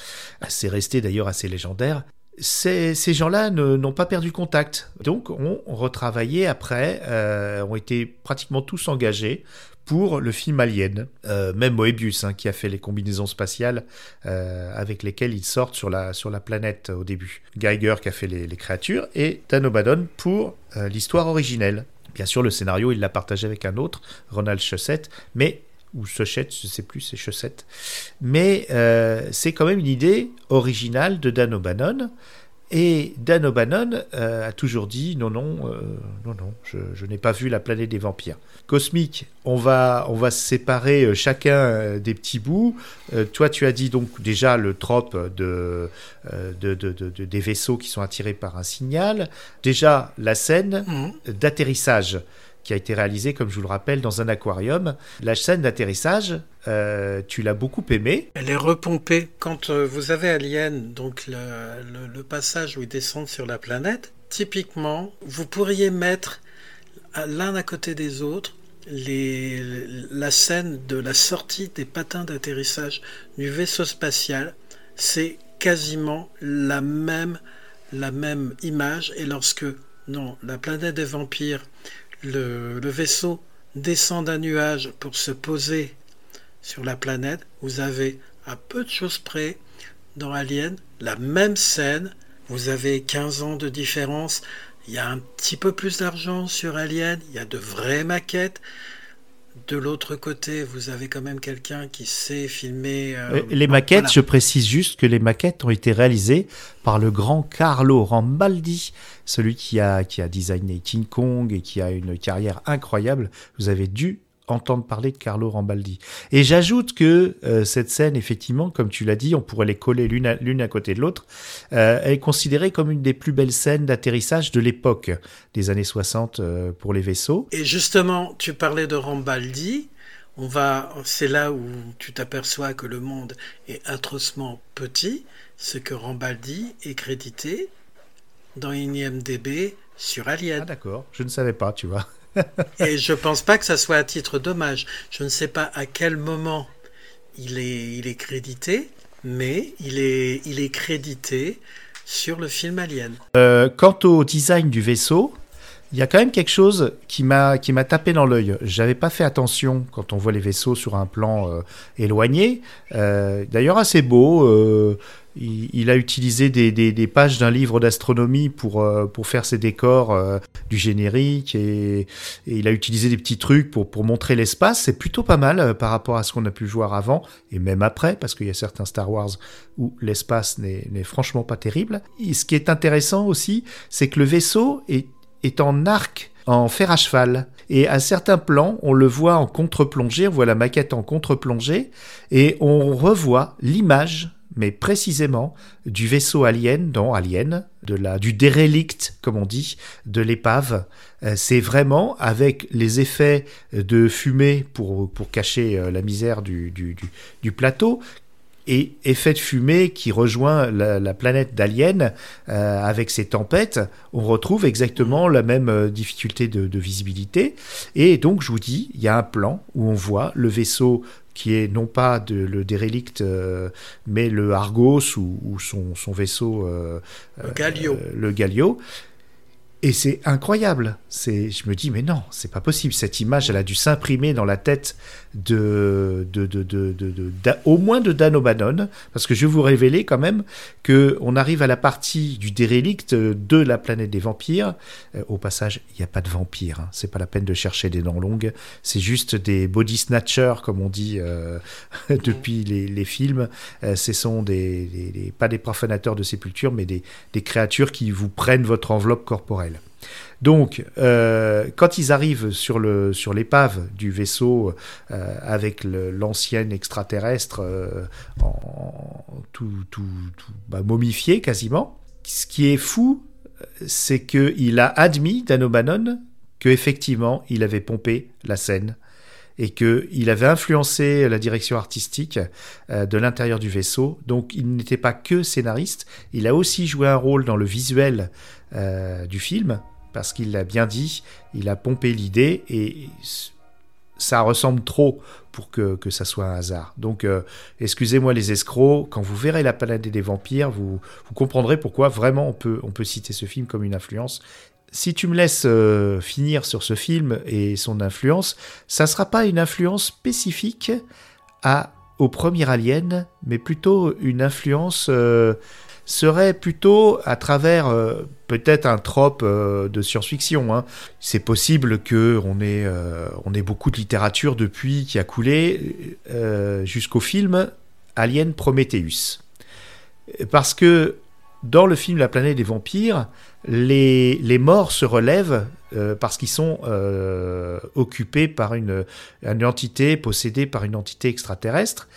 C'est resté d'ailleurs assez légendaire ces, gens-là n'ont pas perdu contact. Donc, ont retravaillé après, euh, ont été pratiquement tous engagés pour le film Alien. Euh, même Moebius, hein, qui a fait les combinaisons spatiales euh, avec lesquelles ils sortent sur la, sur la planète au début. Geiger qui a fait les, créatures et Dan O'Bannon pour l'histoire originelle. Bien sûr, le scénario, il l'a partagé avec un autre, Ronald Chaussette, mais ou Sochette, je ne sais plus, c'est Chaussette. Mais euh, c'est quand même une idée originale de Dan O'Bannon. Et Dan O'Bannon euh, a toujours dit non, non, euh, non, non, je, n'ai pas vu la planète des vampires. Cosmique, on va, on va séparer chacun des petits bouts. toi, tu as dit donc déjà le trope de, de, des vaisseaux qui sont attirés par un signal. Déjà la scène mmh. d'atterrissage qui a été réalisé, comme je vous le rappelle, dans un aquarium. La scène d'atterrissage, euh, tu l'as beaucoup aimée. Elle est repompée. Quand euh, vous avez Alien, donc le, passage où ils descendent sur la planète, typiquement, vous pourriez mettre l'un à côté des autres les, la scène de la sortie des patins d'atterrissage du vaisseau spatial. C'est quasiment la même, la même image. Et lorsque, non, la planète des vampires le, vaisseau descend d'un nuage pour se poser sur la planète, vous avez à peu de choses près dans Alien la même scène. Vous avez 15 ans de différence. Il y a un petit peu plus d'argent sur Alien. Il y a de vraies maquettes. De l'autre côté, vous avez quand même quelqu'un qui sait filmer. Euh, les maquettes, je précise juste que les maquettes ont été réalisées par le grand Carlo Rambaldi, celui qui a, qui a designé King Kong et qui a une carrière incroyable. Vous avez dû entendre parler de Carlo Rambaldi. Et j'ajoute que euh, cette scène, effectivement, comme tu l'as dit, on pourrait les coller l'une à, l'une à côté de l'autre, euh, est considérée comme une des plus belles scènes d'atterrissage de l'époque des années 60 euh, pour les vaisseaux. Et justement, tu parlais de Rambaldi. On va, c'est là où tu t'aperçois que le monde est atrocement petit, ce que Rambaldi est crédité dans IMDB sur Alien. Ah d'accord, je ne savais pas, tu vois. Et je pense pas que ça soit à titre d'hommage. Je ne sais pas à quel moment il est, il est crédité, mais il est, il est crédité sur le film Alien. Euh, quant au design du vaisseau, il y a quand même quelque chose qui m'a tapé dans l'œil. J'avais pas fait attention quand on voit les vaisseaux sur un plan euh, éloigné. Euh, d'ailleurs assez beau. Il, a utilisé des, pages d'un livre d'astronomie pour pour faire ses décors du générique et, il a utilisé des petits trucs pour montrer l'espace. C'est plutôt pas mal par rapport à ce qu'on a pu voir avant et même après parce qu'il y a certains Star Wars où l'espace n'est franchement pas terrible. Et ce qui est intéressant aussi, c'est que le vaisseau est est en arc en fer à cheval. Et à certains plans, on le voit en contre-plongée, on voit la maquette en contre-plongée, et on revoit l'image, mais précisément, du vaisseau alien dans Alien, de la, du dérélict, comme on dit, de l'épave. Euh, c'est vraiment avec les effets de fumée pour, pour cacher euh, la misère du, du, plateau, et effet de fumée qui rejoint la, planète d'Alien euh, avec ses tempêtes, on retrouve exactement la même difficulté de, visibilité. Et donc, je vous dis, il y a un plan où on voit le vaisseau qui est non pas de, le dérélict, euh, mais le Argos ou, son, son, vaisseau, le Galio. le Galio et c'est incroyable. Je me dis, mais non, c'est pas possible. Cette image, elle a dû s'imprimer dans la tête de, au moins de Dan O'Bannon, parce que je vais vous révéler quand même que on arrive à la partie du dérélict de la planète des vampires. Euh, au passage, il n'y a pas de vampires. Hein. C'est pas la peine de chercher des dents longues. C'est juste des body snatchers, comme on dit euh, depuis les, films. Euh, ce sont pas des profanateurs de sépulture, mais des créatures qui vous prennent votre enveloppe corporelle. Donc, euh, quand ils arrivent sur le sur l'épave du vaisseau euh, avec l'ancienne extraterrestre euh, en, tout, tout, bah, momifié quasiment, ce qui est fou, c'est qu'il a admis Dan O'Bannon que effectivement il avait pompé la scène et qu'il avait influencé la direction artistique de l'intérieur du vaisseau. Donc il n'était pas que scénariste, il a aussi joué un rôle dans le visuel du film parce qu'il l'a bien dit, il a pompé l'idée et ça ressemble trop pour que, que ça soit un hasard. Donc, euh, excusez-moi les escrocs, quand vous verrez La planète des vampires, vous, vous comprendrez pourquoi vraiment on peut, on peut citer ce film comme une influence. Si tu me laisses euh, finir sur ce film et son influence, ça ne sera pas une influence spécifique à, au premier Alien, mais plutôt une influence euh, serait plutôt à travers euh, peut-être un trope euh, de science-fiction. Hein. C'est possible que on ait, euh, ait beaucoup de littérature depuis qui a coulé jusqu'au film Alien Prometheus. Parce que dans le film La planète des vampires, les, les morts se relèvent parce qu'ils sont occupés par une, une entité, possédée par une entité extraterrestre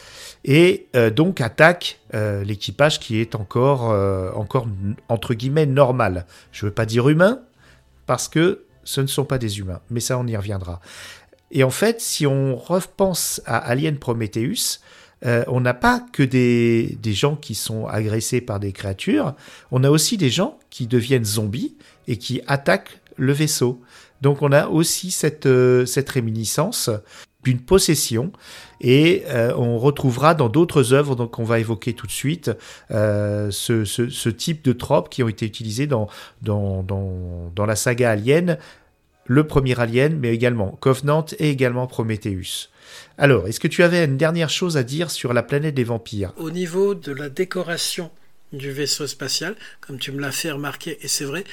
et euh, donc attaque euh, l'équipage qui est encore, euh, encore entre guillemets normal. Je ne veux pas dire humain parce que ce ne sont pas des humains, mais ça on y reviendra. Et en fait, si on repense à Alien Prometheus, on n'a pas que des, des, gens qui sont agressés par des créatures, on a aussi des gens qui deviennent zombies et qui attaquent le vaisseau. Donc on a aussi cette, cette réminiscence d'une possession et euh, on retrouvera dans d'autres œuvres donc on va évoquer tout de suite euh, ce, ce, type de tropes qui ont été utilisés dans, dans, dans, dans la saga Alien, le premier Alien, mais également Covenant et également Prometheus. Alors, est-ce que tu avais une dernière chose à dire sur la planète des vampires? Au niveau de la décoration du vaisseau spatial, comme tu me l'as fait remarquer, et c'est vrai,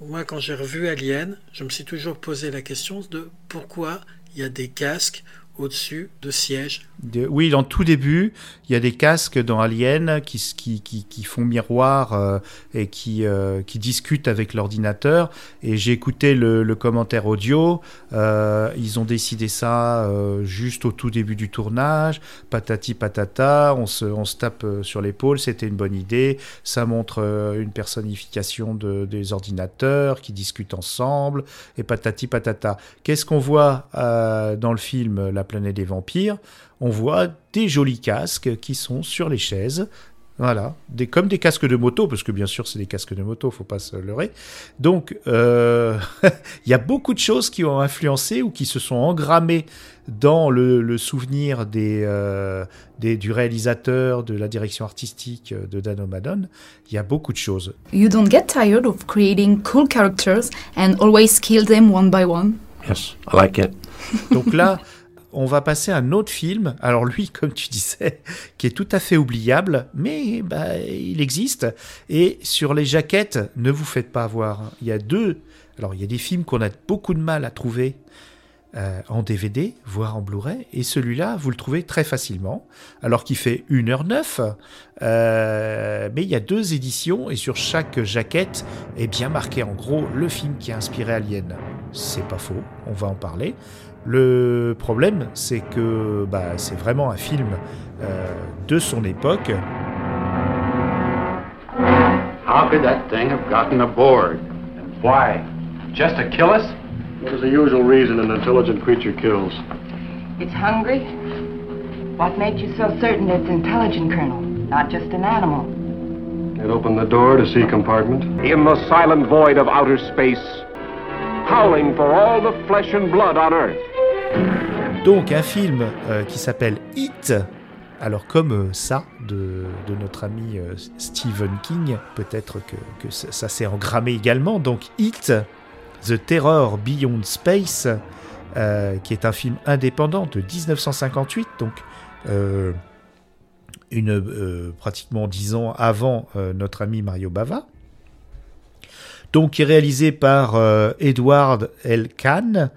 moi quand j'ai revu Alien, je me suis toujours posé la question de pourquoi il y a des casques au-dessus de sièges. Oui, dans tout début, il y a des casques dans Alien qui, qui, qui, font miroir euh, et qui, euh, qui discutent avec l'ordinateur. Et j'ai écouté le, commentaire audio. Euh, ils ont décidé ça juste au tout début du tournage. Patati patata, on se, on se tape sur l'épaule, c'était une bonne idée. Ça montre une personnification de, des ordinateurs qui discutent ensemble. Et patati patata. Qu'est-ce qu'on voit dans le film La planète des vampires on voit des jolis casques qui sont sur les chaises. Voilà, des, comme des casques de moto, parce que bien sûr c'est des casques de moto, faut pas se leurrer. Donc euh, il y a beaucoup de choses qui ont influencé ou qui se sont engrammées dans le, le souvenir des, euh, des, du réalisateur, de la direction artistique de Dan O'Madon. Il y a beaucoup de choses. You don't get tired of creating cool characters and always kill them one by one? Yes, I like it. Donc là on va passer à un autre film. Alors lui, comme tu disais, qui est tout à fait oubliable, mais bah, il existe. Et sur les jaquettes, ne vous faites pas avoir. Il y a deux. Alors il y a des films qu'on a beaucoup de mal à trouver euh, en DVD, voire en Blu-ray, et celui-là, vous le trouvez très facilement, alors qu'il fait 1h09, euh, mais il y a deux éditions, et sur chaque jaquette est bien marqué en gros le film qui a inspiré Alien. C'est pas faux, on va en parler. Le problème, c'est que bah, c'est vraiment un film euh, de son époque. How could that thing have gotten aboard? And why? Just to kill us? What is the usual reason an intelligent creature kills? It's hungry. What makes you so certain it's intelligent, Colonel? Not just an animal. It opened the door to see compartment. In the silent void of outer space, howling for all the flesh and blood on Earth. Donc un film euh, qui s'appelle It, alors comme euh, ça de, notre ami euh, Stephen King, peut-être que, ça s'est engrammé également. Donc It, The Terror Beyond Space, qui est un film indépendant de 1958, donc une, pratiquement dix ans avant notre ami Mario Bava. Donc qui est réalisé par Edward L. Kahn.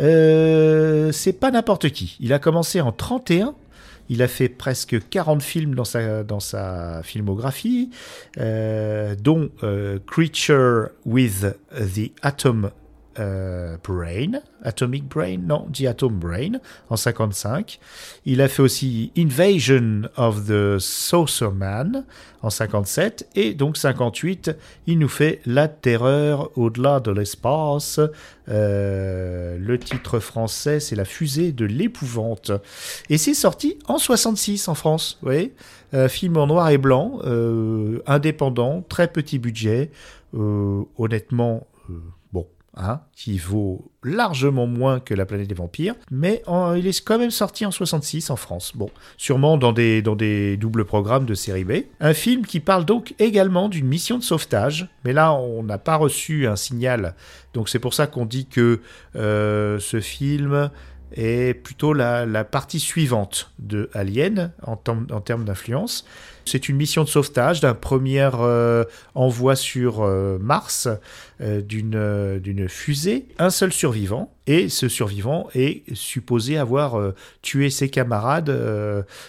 Euh, c'est pas n'importe qui. Il a commencé en 31. Il a fait presque 40 films dans sa, dans sa filmographie, euh, dont euh, Creature with the Atom euh, Brain, Atomic Brain, non, The Atom Brain, en 55. Il a fait aussi Invasion of the Saucer Man en 57. Et donc 58, il nous fait La Terreur au-delà de l'espace. Euh, le titre français, c'est La fusée de l'épouvante. Et c'est sorti en 66 en France, vous voyez euh, Film en noir et blanc, indépendant, très petit budget. honnêtement Hein, qui vaut largement moins que La planète des vampires, mais il est quand même sorti en 66 en France. Bon, sûrement dans des, dans des doubles programmes de série B. Un film qui parle donc également d'une mission de sauvetage, mais là on n'a pas reçu un signal, donc c'est pour ça qu'on dit que euh, ce film est plutôt la, la, partie suivante de Alien en, en termes d'influence. C'est une mission de sauvetage d'un premier euh, envoi sur euh, Mars euh, d'une fusée, un seul survivant, et ce survivant est supposé avoir tué ses camarades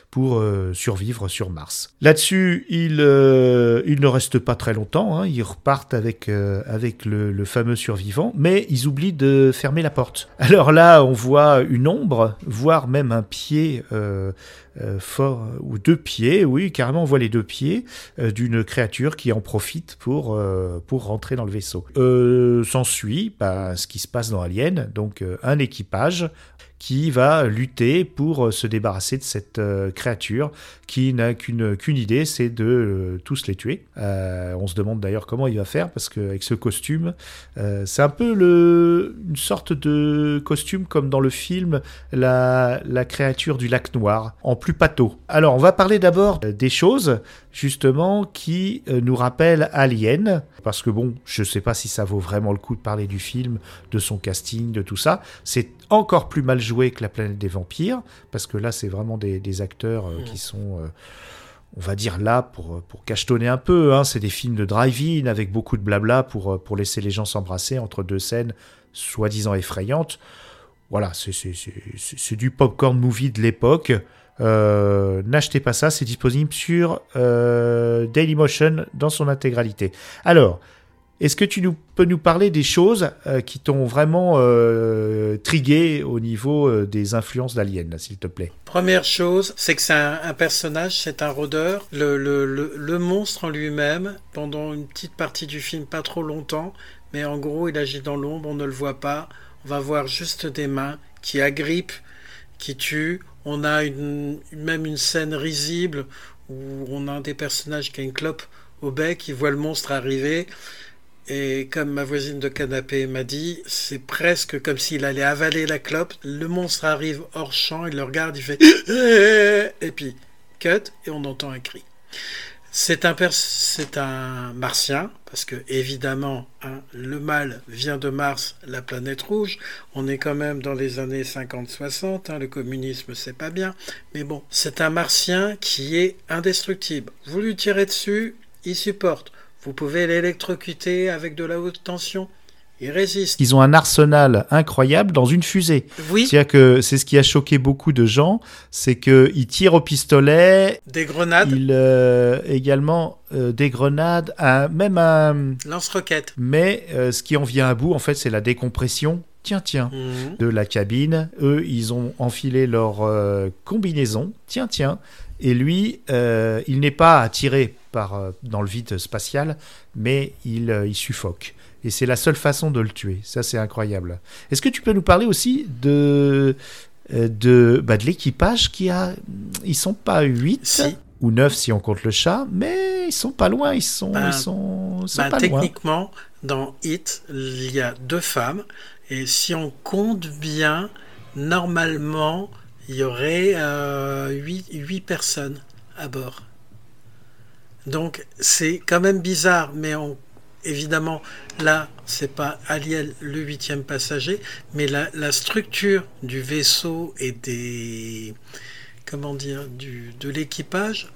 pour survivre sur Mars. Là-dessus, il, il ne reste pas très longtemps, hein, ils repartent avec, avec le, fameux survivant, mais ils oublient de fermer la porte. Alors là, on voit une ombre, voire même un pied fort, ou deux pieds, oui, carrément on voit les deux pieds euh, d'une créature qui en profite pour, euh, pour rentrer dans le vaisseau. Euh, S'ensuit bah, ce qui se passe dans Alien, donc euh, un équipage qui va lutter pour euh, se débarrasser de cette euh, créature qui n'a qu'une idée, c'est de euh, tous les tuer. On se demande d'ailleurs comment il va faire parce qu'avec ce costume, c'est un peu une sorte de costume comme dans le film la, la créature du lac noir, en plus pâteau. Alors on va parler d'abord des choses justement qui euh, nous rappellent Alien, parce que bon, je sais pas si ça vaut vraiment le coup de parler du film, de son casting, de tout ça. C'est encore plus mal joué que La planète des vampires, parce que là c'est vraiment des, des acteurs euh, qui sont... euh, on va dire là pour, pour cachetonner un peu. Hein. C'est des films de drive-in avec beaucoup de blabla pour, pour laisser les gens s'embrasser entre deux scènes soi-disant effrayantes. Voilà, c'est du popcorn movie de l'époque. Euh, N'achetez pas ça, c'est disponible sur euh, Dailymotion dans son intégralité. Alors, est-ce que tu nous, peux nous parler des choses euh, qui t'ont vraiment euh, trigué au niveau des influences d'Alien, s'il te plaît? Première chose, c'est que c'est un, personnage, c'est un rôdeur. Le, le monstre en lui-même, pendant une petite partie du film, pas trop longtemps, mais en gros, il agit dans l'ombre, on ne le voit pas. On va voir juste des mains qui agrippent, qui tuent. On a même une scène risible où on a des personnages qui a une clope au bec, qui voit le monstre arriver. Et comme ma voisine de canapé m'a dit, c'est presque comme s'il allait avaler la clope. Le monstre arrive hors champ, il le regarde, il fait et puis cut et on entend un cri. C'est un, martien, parce que évidemment, hein, le mal vient de Mars, la planète rouge. On est quand même dans les années 50-60, hein, le communisme c'est pas bien. Mais bon, c'est un martien qui est indestructible. Vous lui tirez dessus, il supporte. Vous pouvez l'électrocuter avec de la haute tension. Ils ont un arsenal incroyable dans une fusée. Oui. C'est-à-dire que c'est ce qui a choqué beaucoup de gens, c'est qu'ils tirent au pistolet. Des grenades. Ils euh, également euh, des grenades, un- même un. Lance-roquettes. Mais euh, ce qui en vient à bout, en fait, c'est la décompression. Tiens, tiens, Mhm. de la cabine. Eux, ils ont enfilé leur euh, combinaison. Tiens, tiens. Et lui, euh, il n'est pas attiré par, euh, dans le vide spatial, mais il, il suffoque. Et c'est la seule façon de le tuer. Ça, c'est incroyable. Est-ce que tu peux nous parler aussi de, euh, de, bah, de l'équipage qui a. Ils sont pas 8 ou 9 si on compte le chat, mais ils sont pas loin. Ils sont, Ben, ils sont, ils sont Ben, pas loin. techniquement, dans Hit, il y a deux femmes. Et si on compte bien, normalement, il y aurait euh, huit, huit personnes à bord. Donc, c'est quand même bizarre, mais on, évidemment, là, c'est pas Aliel, le huitième passager, mais la, structure du vaisseau et des. Comment dire De l'équipage,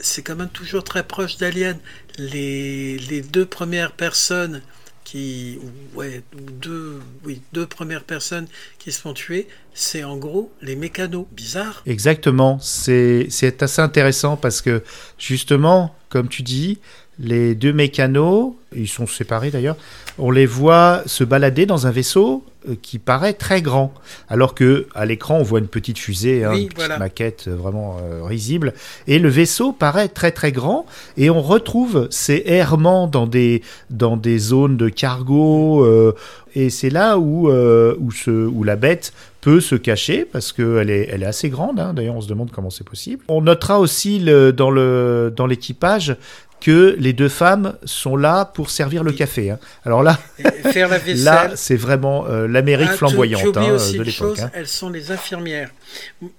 c'est quand même toujours très proche d'Alien. Les, deux premières personnes qui, ouais, ou deux, oui, deux premières personnes qui se font tuer, c'est en gros les mécanos. Bizarre. Exactement, c'est assez intéressant parce que justement, comme tu dis, les deux mécanos, ils sont séparés d'ailleurs, on les voit se balader dans un vaisseau euh, qui paraît très grand, alors que à l'écran on voit une petite fusée, hein, Oui, une petite voilà. maquette euh, vraiment euh, risible, et le vaisseau paraît très très grand, et on retrouve ces errements dans des dans des zones de cargo, euh, et c'est là où euh, où, ce, où la bête peut se cacher parce qu'elle est, elle est assez grande. hein. D'ailleurs, on se demande comment c'est possible. On notera aussi le, dans le dans l'équipage que les deux femmes sont là pour servir le café. hein. Alors là, Et faire la vaisselle. là, c'est vraiment euh, l'Amérique Ah, flamboyante hein, aussi de l'époque. hein. elles sont les infirmières.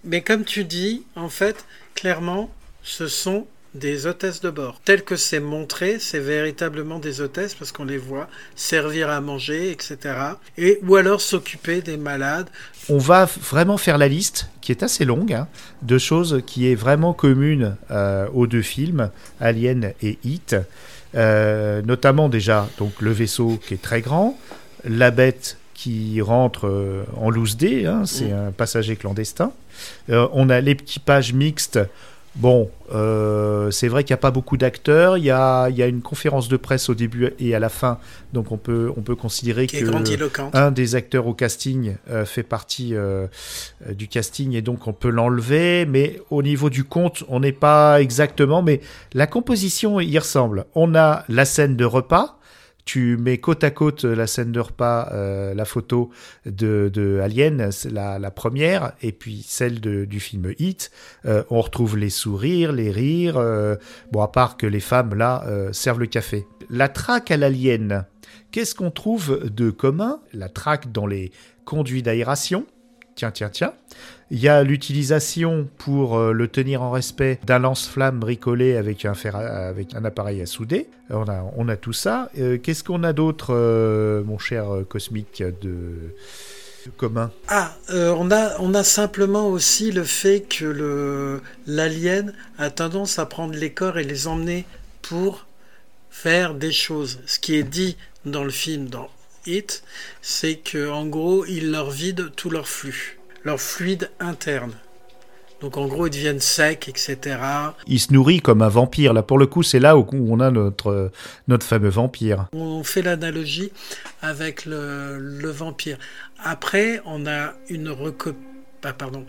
Mais comme tu dis, en fait, clairement, ce sont des hôtesses de bord. Tel que c'est montré, c'est véritablement des hôtesses parce qu'on les voit servir à manger, etc. Et, ou alors s'occuper des malades. On va vraiment faire la liste, qui est assez longue, hein, de choses qui est vraiment commune euh, aux deux films, Alien et Hit. Euh, notamment déjà donc le vaisseau qui est très grand, la bête qui rentre euh, en loose dé, hein, c'est un passager clandestin. Euh, on a l'équipage mixte Bon, euh, c'est vrai qu'il n'y a pas beaucoup d'acteurs. Il y a, il y a une conférence de presse au début et à la fin, donc on peut, on peut considérer Qui que un des acteurs au casting euh, fait partie euh, euh, du casting et donc on peut l'enlever. Mais au niveau du conte, on n'est pas exactement. Mais la composition y ressemble. On a la scène de repas. Tu mets côte à côte la scène de repas, euh, la photo de, Alien, la, la première, et puis celle de- du film Hit. Euh, on retrouve les sourires, les rires, euh, bon, à part que les femmes, là, servent le café. La traque à l'Alien, qu'est-ce qu'on trouve de commun? La traque dans les conduits d'aération. Tiens, tiens, tiens. Il y a l'utilisation pour euh, le tenir en respect d'un lance-flamme bricolé avec un, fer avec un appareil à souder. On a, tout ça. Euh, Qu'est-ce qu'on a d'autre, euh, mon cher cosmique, de, commun? Ah, on, a, on a simplement aussi le fait que l'alien a tendance à prendre les corps et les emmener pour faire des choses. Ce qui est dit dans le film, dans C'est que en gros, il leur vide tout leur flux, leur fluide interne. Donc en gros, ils deviennent secs, etc. Il se nourrit comme un vampire. Là, pour le coup, c'est là où on a notre, notre fameux vampire. On fait l'analogie avec le, le vampire. Après, on a une reco... ah, pardon.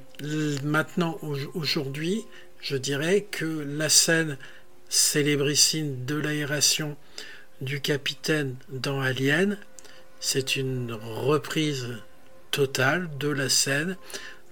Maintenant, au- aujourd'hui, je dirais que la scène célébrissime de l'aération du capitaine dans Alien, c'est une reprise totale de la scène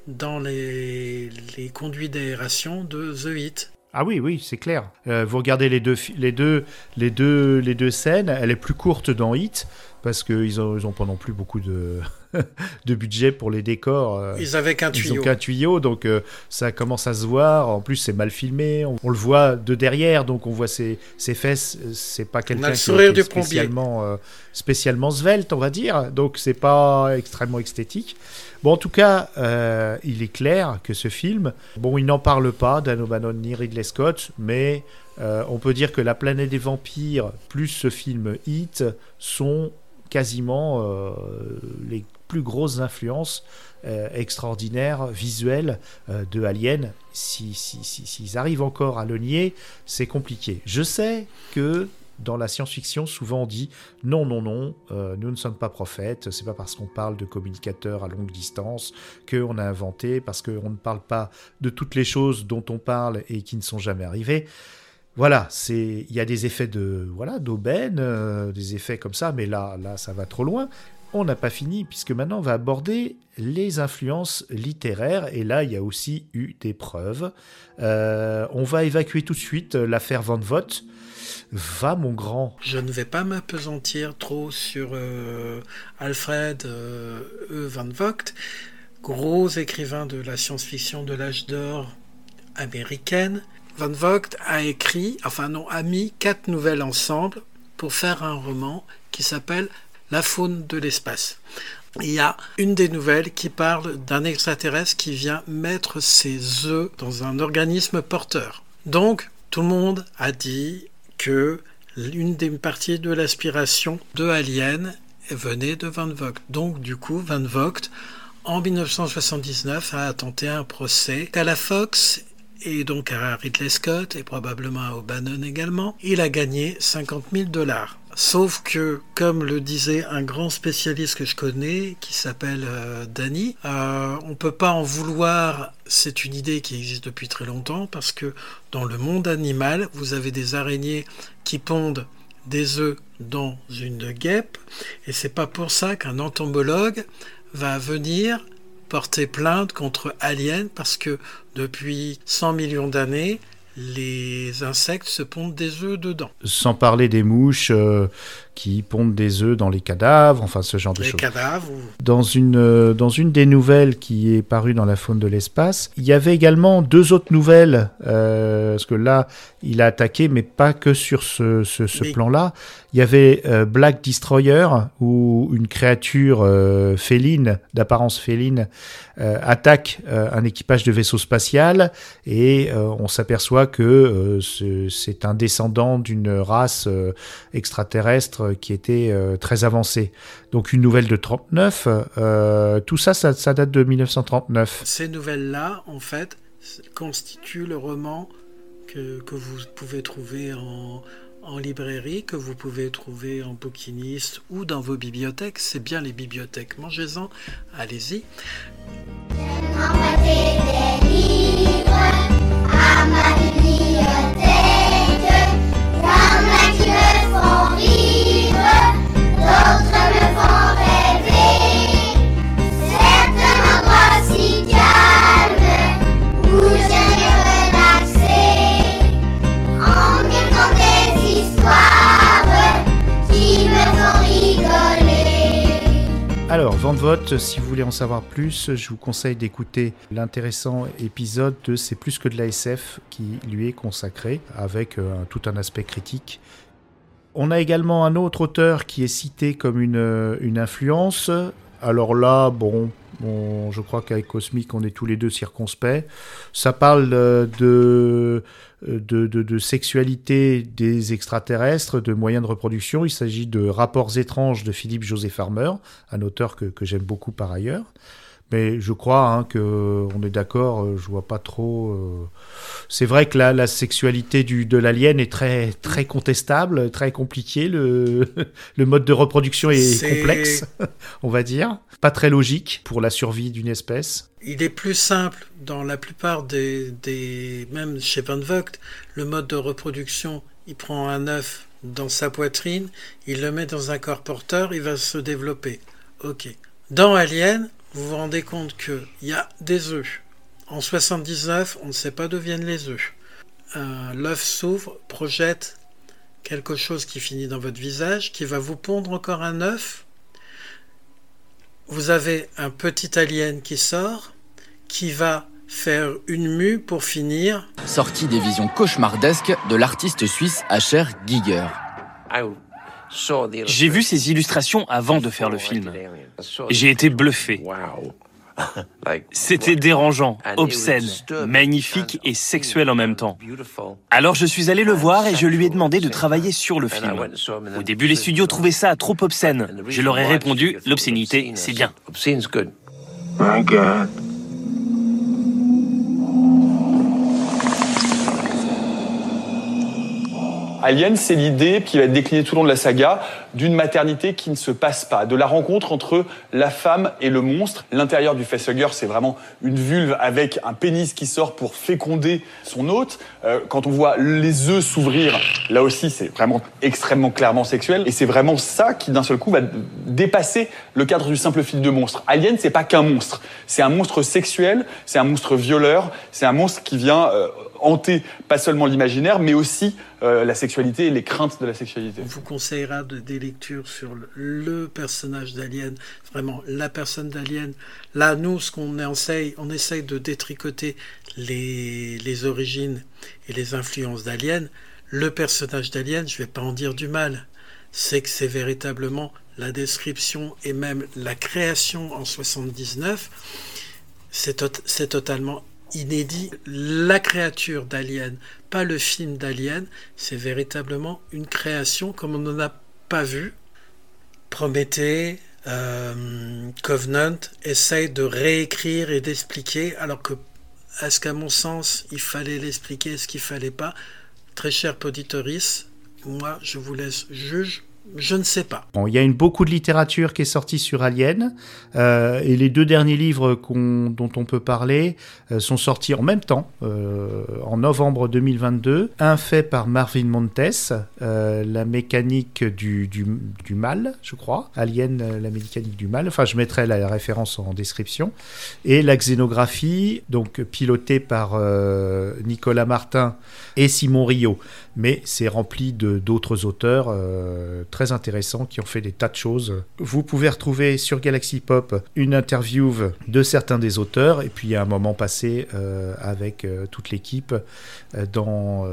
dans les, conduits d'aération de The Hit. Ah oui, oui, c'est clair. Euh, vous regardez les deux, les, deux, les, deux, les deux scènes, elle est plus courte dans Hit, parce qu'ils n'ont ils ont pas non plus beaucoup de, de budget pour les décors. euh. Ils avaient qu'un Ils tuyau. ont qu'un tuyau, donc euh, ça commence à se voir. En plus, c'est mal filmé. On, on le voit de derrière, donc on voit ses, ses fesses. C'est pas quelqu'un qui est spécialement, euh, spécialement svelte, on va dire. Donc c'est pas extrêmement esthétique. Bon, en tout cas, euh, il est clair que ce film, bon, il n'en parle pas, Dan O'Bannon ni Ridley Scott, mais on peut dire que La planète des vampires plus ce film Hit sont quasiment euh, les plus grosses influences euh, extraordinaires visuelles euh, de Alien. Si, si, si- s'ils arrivent encore à le nier, c'est compliqué. Je sais que dans la science-fiction, souvent on dit non, non, non, nous ne sommes pas prophètes, c'est pas parce qu'on parle de communicateurs à longue distance qu'on a inventé, parce qu'on ne parle pas de toutes les choses dont on parle et qui ne sont jamais arrivées. Voilà, c'est il y a des effets de voilà d'aubaine, euh, des effets comme ça, mais là là ça va trop loin. On n'a pas fini puisque maintenant on va aborder les influences littéraires et là il y a aussi eu des preuves. Euh, on va évacuer tout de suite euh, l'affaire Van Vogt. Va mon grand. Je ne vais pas m'apesantir trop sur Alfred E. Van Vogt, gros écrivain de la science-fiction de l'âge d'or américaine. Van Vogt a écrit, enfin non, a mis quatre nouvelles ensemble pour faire un roman qui s'appelle La faune de l'espace. Il y a une des nouvelles qui parle d'un extraterrestre qui vient mettre ses œufs dans un organisme porteur. Donc, tout le monde a dit que l'une des parties de l'aspiration de Alien venait de Van Vogt. Donc, du coup, Van Vogt, en 1979, a tenté un procès à la Fox et donc à Ridley Scott et probablement à O'Bannon également. Il a gagné 50 000 dollars. Sauf que, comme le disait un grand spécialiste que je connais, qui s'appelle euh, Danny, euh, on peut pas en vouloir. C'est une idée qui existe depuis très longtemps parce que dans le monde animal, vous avez des araignées qui pondent des œufs dans une guêpe, et c'est pas pour ça qu'un entomologue va venir porter plainte contre Alien parce que depuis 100 millions d'années, les insectes se pondent des œufs dedans. Sans parler des mouches euh, qui pondent des œufs dans les cadavres, enfin ce genre de Les choses. cadavres Dans une, euh, dans une des nouvelles qui est parue dans la faune de l'espace, il y avait également deux autres nouvelles, euh, parce que là, il a attaqué, mais pas que sur ce, ce, ce Mais- plan-là. Il y avait euh, Black Destroyer, où une créature euh, féline, d'apparence féline, attaque un équipage de vaisseau spatial, et on s'aperçoit que ce- c'est un descendant d'une race euh, extraterrestre qui était euh, très avancée. Donc une nouvelle de 39, euh, tout ça, ça, ça date de 1939. Ces nouvelles-là, en fait, constituent le roman que, que vous pouvez trouver en, en librairie, que vous pouvez trouver en bouquiniste ou dans vos bibliothèques. C'est bien les bibliothèques. Mangez-en, allez-y. Alors, vente vote, si vous voulez en savoir plus, je vous conseille d'écouter l'intéressant épisode de C'est plus que de la SF qui lui est consacré avec euh, tout un aspect critique. On a également un autre auteur qui est cité comme une, euh, une influence. Alors là, bon, bon, je crois qu'avec Cosmic, on est tous les deux circonspects. Ça parle euh, de, de, de, sexualité des extraterrestres, de moyens de reproduction. Il s'agit de Rapports étranges de Philippe José Farmer, un auteur que j'aime beaucoup par ailleurs. Mais je crois hein, que on est d'accord. euh, Je vois pas trop. euh, C'est vrai que la sexualité du, de l'alien est très très contestable, très compliquée. Le, le mode de reproduction est complexe, on va dire. Pas très logique pour la survie d'une espèce. Il est plus simple dans la plupart des, des même chez Van Vogt, le mode de reproduction, il prend un œuf dans sa poitrine, il le met dans un corps porteur, il va se développer. Ok. Dans Alien, vous vous rendez compte que il y a des œufs. En 79, on ne sait pas d'où viennent les œufs. Euh, L'œuf s'ouvre, projette quelque chose qui finit dans votre visage, qui va vous pondre encore un œuf. Vous avez un petit alien qui sort, qui va faire une mue pour finir. Sortie des visions cauchemardesques de l'artiste suisse Asher Giger. J'ai vu ces illustrations avant de faire le film. J'ai été bluffé. C'était dérangeant, obscène, magnifique et sexuel en même temps. Alors je suis allé le voir et je lui ai demandé de travailler sur le film. Au début, les studios trouvaient ça trop obscène. Je leur ai répondu, l'obscénité, c'est bien. Alien, c'est l'idée qui va être déclinée tout au long de la saga d'une maternité qui ne se passe pas, de la rencontre entre la femme et le monstre. L'intérieur du facehugger, c'est vraiment une vulve avec un pénis qui sort pour féconder son hôte. Euh, quand on voit les œufs s'ouvrir, là aussi, c'est vraiment extrêmement clairement sexuel. Et c'est vraiment ça qui, d'un seul coup, va dépasser le cadre du simple film de monstre. Alien, c'est pas qu'un monstre. C'est un monstre sexuel, c'est un monstre violeur, c'est un monstre qui vient euh, hanter pas seulement l'imaginaire, mais aussi euh, la sexualité et les craintes de la sexualité. On vous conseillera de, des lectures sur le, personnage d'Alien, vraiment la personne d'Alien. Là, nous, ce qu'on essaye, on essaye de détricoter les, origines et les influences d'Alien. Le personnage d'Alien, je vais pas en dire du mal, c'est que c'est véritablement la description et même la création en 79. C'est tot- totalement inédit. La créature d'Alien, pas le film d'Alien, c'est véritablement une création comme on n'en a pas vu. Prométhée, euh, Covenant essaye de réécrire et d'expliquer, alors que, est-ce qu'à mon sens, il fallait l'expliquer, est-ce qu'il fallait pas? Très cher Poditoris, moi, je vous laisse juge. Je ne sais pas. Il y a une, beaucoup de littérature qui est sortie sur Alien, euh, et les deux derniers livres dont on peut parler euh, sont sortis en même temps, euh, en novembre 2022. Un fait par Marvin Montes, La mécanique du, mal, je crois. Alien, la mécanique du mal. Enfin, je mettrai la référence en description. Et la xénographie, donc pilotée par Nicolas Martin et Simon Rio. Mais c'est rempli de d'autres auteurs euh, très intéressants qui ont fait des tas de choses. Vous pouvez retrouver sur Galaxy Pop une interview de certains des auteurs et puis il y a un moment passé euh, avec euh, toute l'équipe dans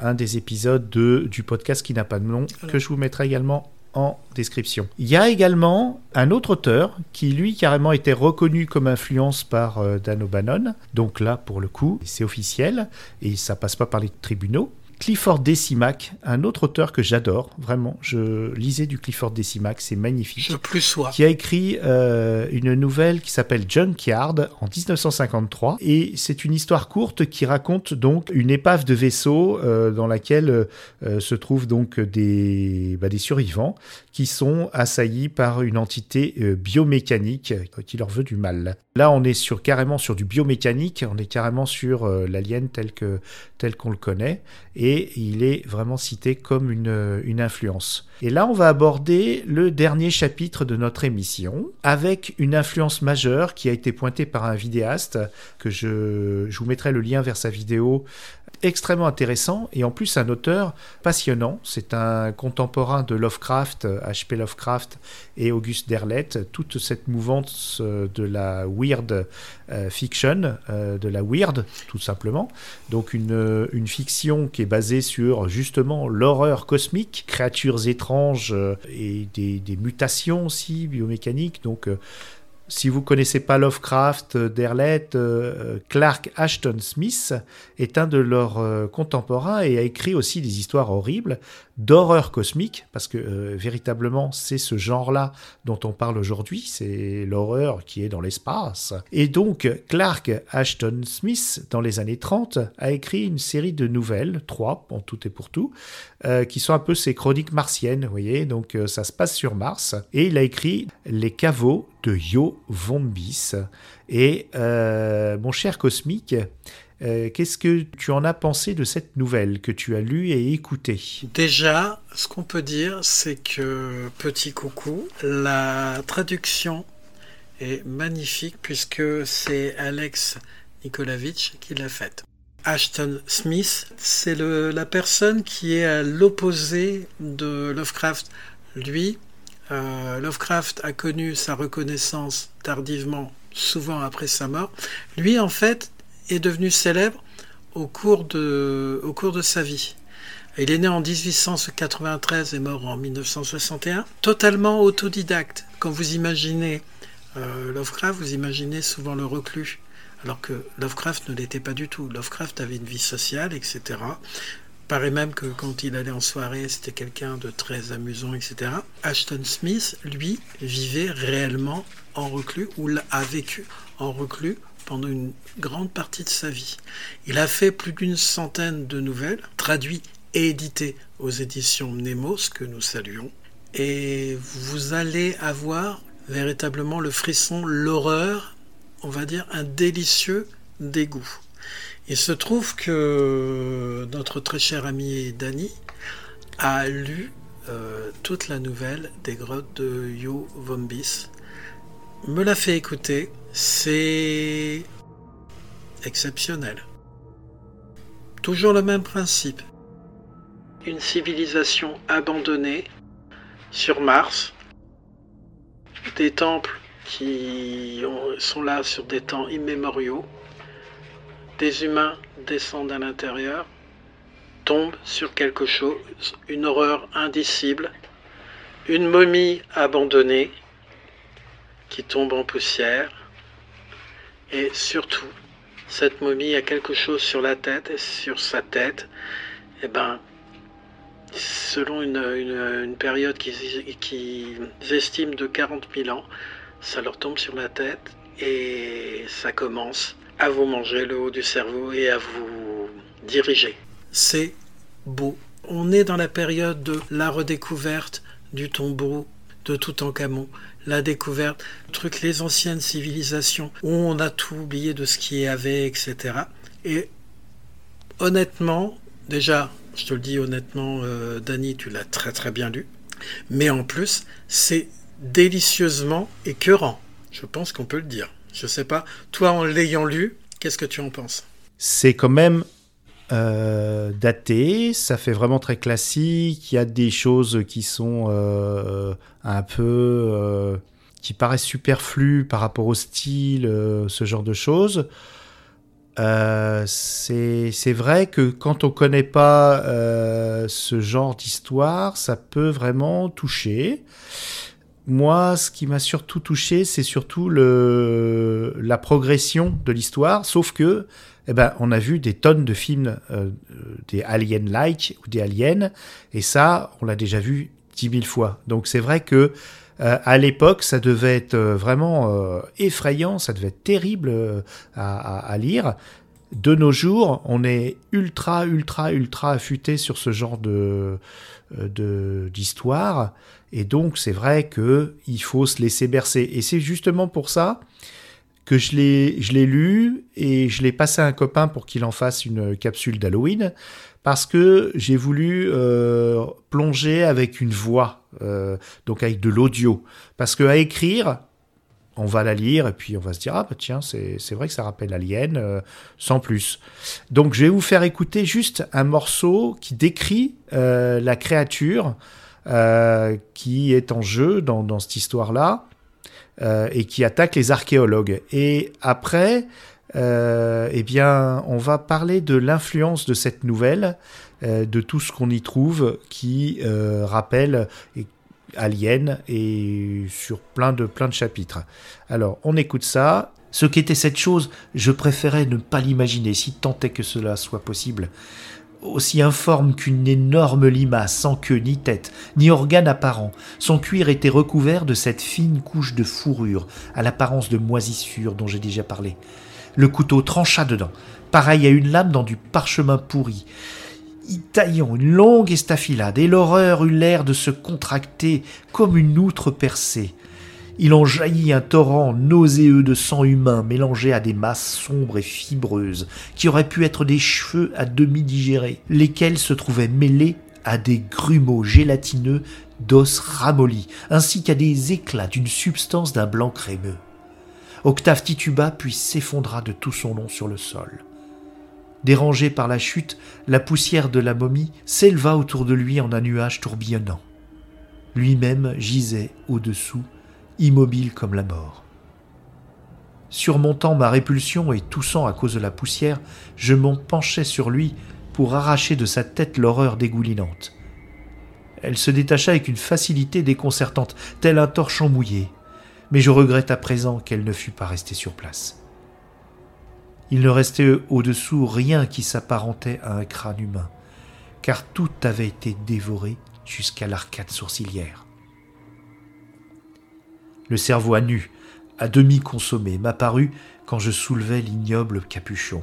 un des épisodes de, du podcast qui n'a pas de nom que je vous mettrai également en description. Il y a également un autre auteur qui lui carrément était reconnu comme influence par Dan O'Bannon. Donc là pour le coup c'est officiel et ça passe pas par les tribunaux Clifford Decimac, un autre auteur que j'adore, vraiment. Je lisais du Clifford Decimac, c'est magnifique. Je plus sois. Qui a écrit euh, une nouvelle qui s'appelle Junkyard en 1953. Et c'est une histoire courte qui raconte donc une épave de vaisseau euh, dans laquelle euh, se trouvent donc des, bah, des survivants qui sont assaillis par une entité biomécanique qui leur veut du mal. Là, on est sur, carrément sur du biomécanique, on est carrément sur l'alien tel que tel qu'on le connaît, et il est vraiment cité comme une, une influence. Et là, on va aborder le dernier chapitre de notre émission, avec une influence majeure qui a été pointée par un vidéaste, que je, je vous mettrai le lien vers sa vidéo extrêmement intéressant et en plus un auteur passionnant. C'est un contemporain de Lovecraft, H.P. Lovecraft et Auguste Derleth, toute cette mouvance euh, de la weird euh, fiction, euh, de la weird tout simplement. Donc une, une fiction qui est basée sur justement l'horreur cosmique, créatures étranges et des, des mutations aussi biomécaniques. Donc si vous connaissez pas Lovecraft, euh, Derlet, euh, euh, Clark Ashton Smith est un de leurs contemporains et a écrit aussi des histoires horribles d'horreur cosmique, parce que véritablement c'est ce genre-là dont on parle aujourd'hui, c'est l'horreur qui est dans l'espace. Et donc Clark Ashton Smith, dans les années 30, a écrit une série de nouvelles, trois en tout et pour tout, qui sont un peu ses chroniques martiennes, vous voyez, donc ça se passe sur Mars, et il a écrit Les caveaux de Yo Vombis. Et euh, mon cher Cosmique, euh, qu'est-ce que tu en as pensé de cette nouvelle que tu as lue et écoutée? Déjà, ce qu'on peut dire, c'est que, petit coucou, la traduction est magnifique puisque c'est Alex Nikolavitch qui l'a faite. Ashton Smith, c'est la personne qui est à l'opposé de Lovecraft. Lui, euh, Lovecraft a connu sa reconnaissance tardivement, souvent après sa mort. Lui, en fait, est devenu célèbre au cours de, au cours de sa vie. Il est né en 1893 et mort en 1961, totalement autodidacte. Quand vous imaginez euh, Lovecraft, vous imaginez souvent le reclus, alors que Lovecraft ne l'était pas du tout. Lovecraft avait une vie sociale, etc paraît même que quand il allait en soirée, c'était quelqu'un de très amusant, etc. Ashton Smith, lui, vivait réellement en reclus ou a vécu en reclus pendant une grande partie de sa vie. Il a fait plus d'une centaine de nouvelles, traduites et éditées aux éditions Nemos, que nous saluons. Et vous allez avoir véritablement le frisson, l'horreur, on va dire un délicieux dégoût. Il se trouve que notre très cher ami Danny a lu euh, toute la nouvelle des grottes de Yo Vombis. Me l'a fait écouter. C'est exceptionnel. Toujours le même principe. Une civilisation abandonnée sur Mars. Des temples qui sont là sur des temps immémoriaux des humains descendent à l'intérieur, tombent sur quelque chose, une horreur indicible, une momie abandonnée qui tombe en poussière, et surtout, cette momie a quelque chose sur la tête, et sur sa tête, eh ben, selon une, période qu'ils qui estiment de 40 000 ans, ça leur tombe sur la tête et ça commence à vous manger le haut du cerveau et à vous diriger. C'est beau. On est dans la période de la redécouverte du tombeau de Toutankhamon, la découverte, truc, les anciennes civilisations où on a tout oublié de ce qui y avait, etc. Et honnêtement, déjà, je te le dis honnêtement, euh, Dany, tu l'as très très bien lu, mais en plus, c'est délicieusement écœurant. Je pense qu'on peut le dire. Je sais pas. Toi, en l'ayant lu, qu'est-ce que tu en penses? C'est quand même euh, daté, ça fait vraiment très classique. Il y a des choses qui sont euh, un peu. Euh, qui paraissent superflues par rapport au style, ce genre de choses. c'est vrai que quand on connaît pas ce genre d'histoire, ça peut vraiment toucher. moi, ce qui m'a surtout touché, c'est surtout le, la progression de l'histoire, sauf que, eh ben, on a vu des tonnes de films, euh, des aliens-like ou des aliens, et ça, on l'a déjà vu dix mille fois. Donc c'est vrai que euh, à l'époque, ça devait être euh, vraiment euh, effrayant, ça devait être terrible euh, à, lire. De nos jours, on est ultra, ultra, ultra affûté sur ce genre euh, de- d'histoire, et donc c'est vrai que il faut se laisser bercer. Et c'est justement pour ça que je l'ai je l'ai lu et je l'ai passé à un copain pour qu'il en fasse une capsule d'Halloween parce que j'ai voulu euh, plonger avec une voix, euh, donc avec de l'audio. Parce que à écrire, on va la lire et puis on va se dire ah bah tiens c'est vrai que ça rappelle Alien, euh, sans plus. Donc je vais vous faire écouter juste un morceau qui décrit la créature qui est en jeu dans, dans cette histoire-là euh, et qui attaque les archéologues. Et après, euh, eh bien, on va parler de l'influence de cette nouvelle, euh, de tout ce qu'on y trouve qui rappelle et- Alien et sur plein de plein de chapitres. Alors, on écoute ça. Ce qu'était cette chose, je préférais ne pas l'imaginer, si tant est que cela soit possible. Aussi informe qu'une énorme limace, sans queue ni tête, ni organe apparent, son cuir était recouvert de cette fine couche de fourrure, à l'apparence de moisissure dont j'ai déjà parlé. Le couteau trancha dedans, pareil à une lame dans du parchemin pourri, y taillant une longue estafilade, et l'horreur eut l'air de se contracter comme une outre percée. Il en jaillit un torrent nauséeux de sang humain mélangé à des masses sombres et fibreuses, qui auraient pu être des cheveux à demi digérés, lesquels se trouvaient mêlés à des grumeaux gélatineux d'os ramollis, ainsi qu'à des éclats d'une substance d'un blanc crémeux. Octave tituba puis s'effondra de tout son long sur le sol. Dérangé par la chute, la poussière de la momie s'éleva autour de lui en un nuage tourbillonnant. Lui-même gisait au-dessous, immobile comme la mort. Surmontant ma répulsion et toussant à cause de la poussière, je m'en penchai sur lui pour arracher de sa tête l'horreur dégoulinante. Elle se détacha avec une facilité déconcertante, tel un torchon mouillé, mais je regrette à présent qu'elle ne fût pas restée sur place. Il ne restait au-dessous rien qui s'apparentait à un crâne humain, car tout avait été dévoré jusqu'à l'arcade sourcilière. Le cerveau à nu, à demi consommé, m'apparut quand je soulevai l'ignoble capuchon.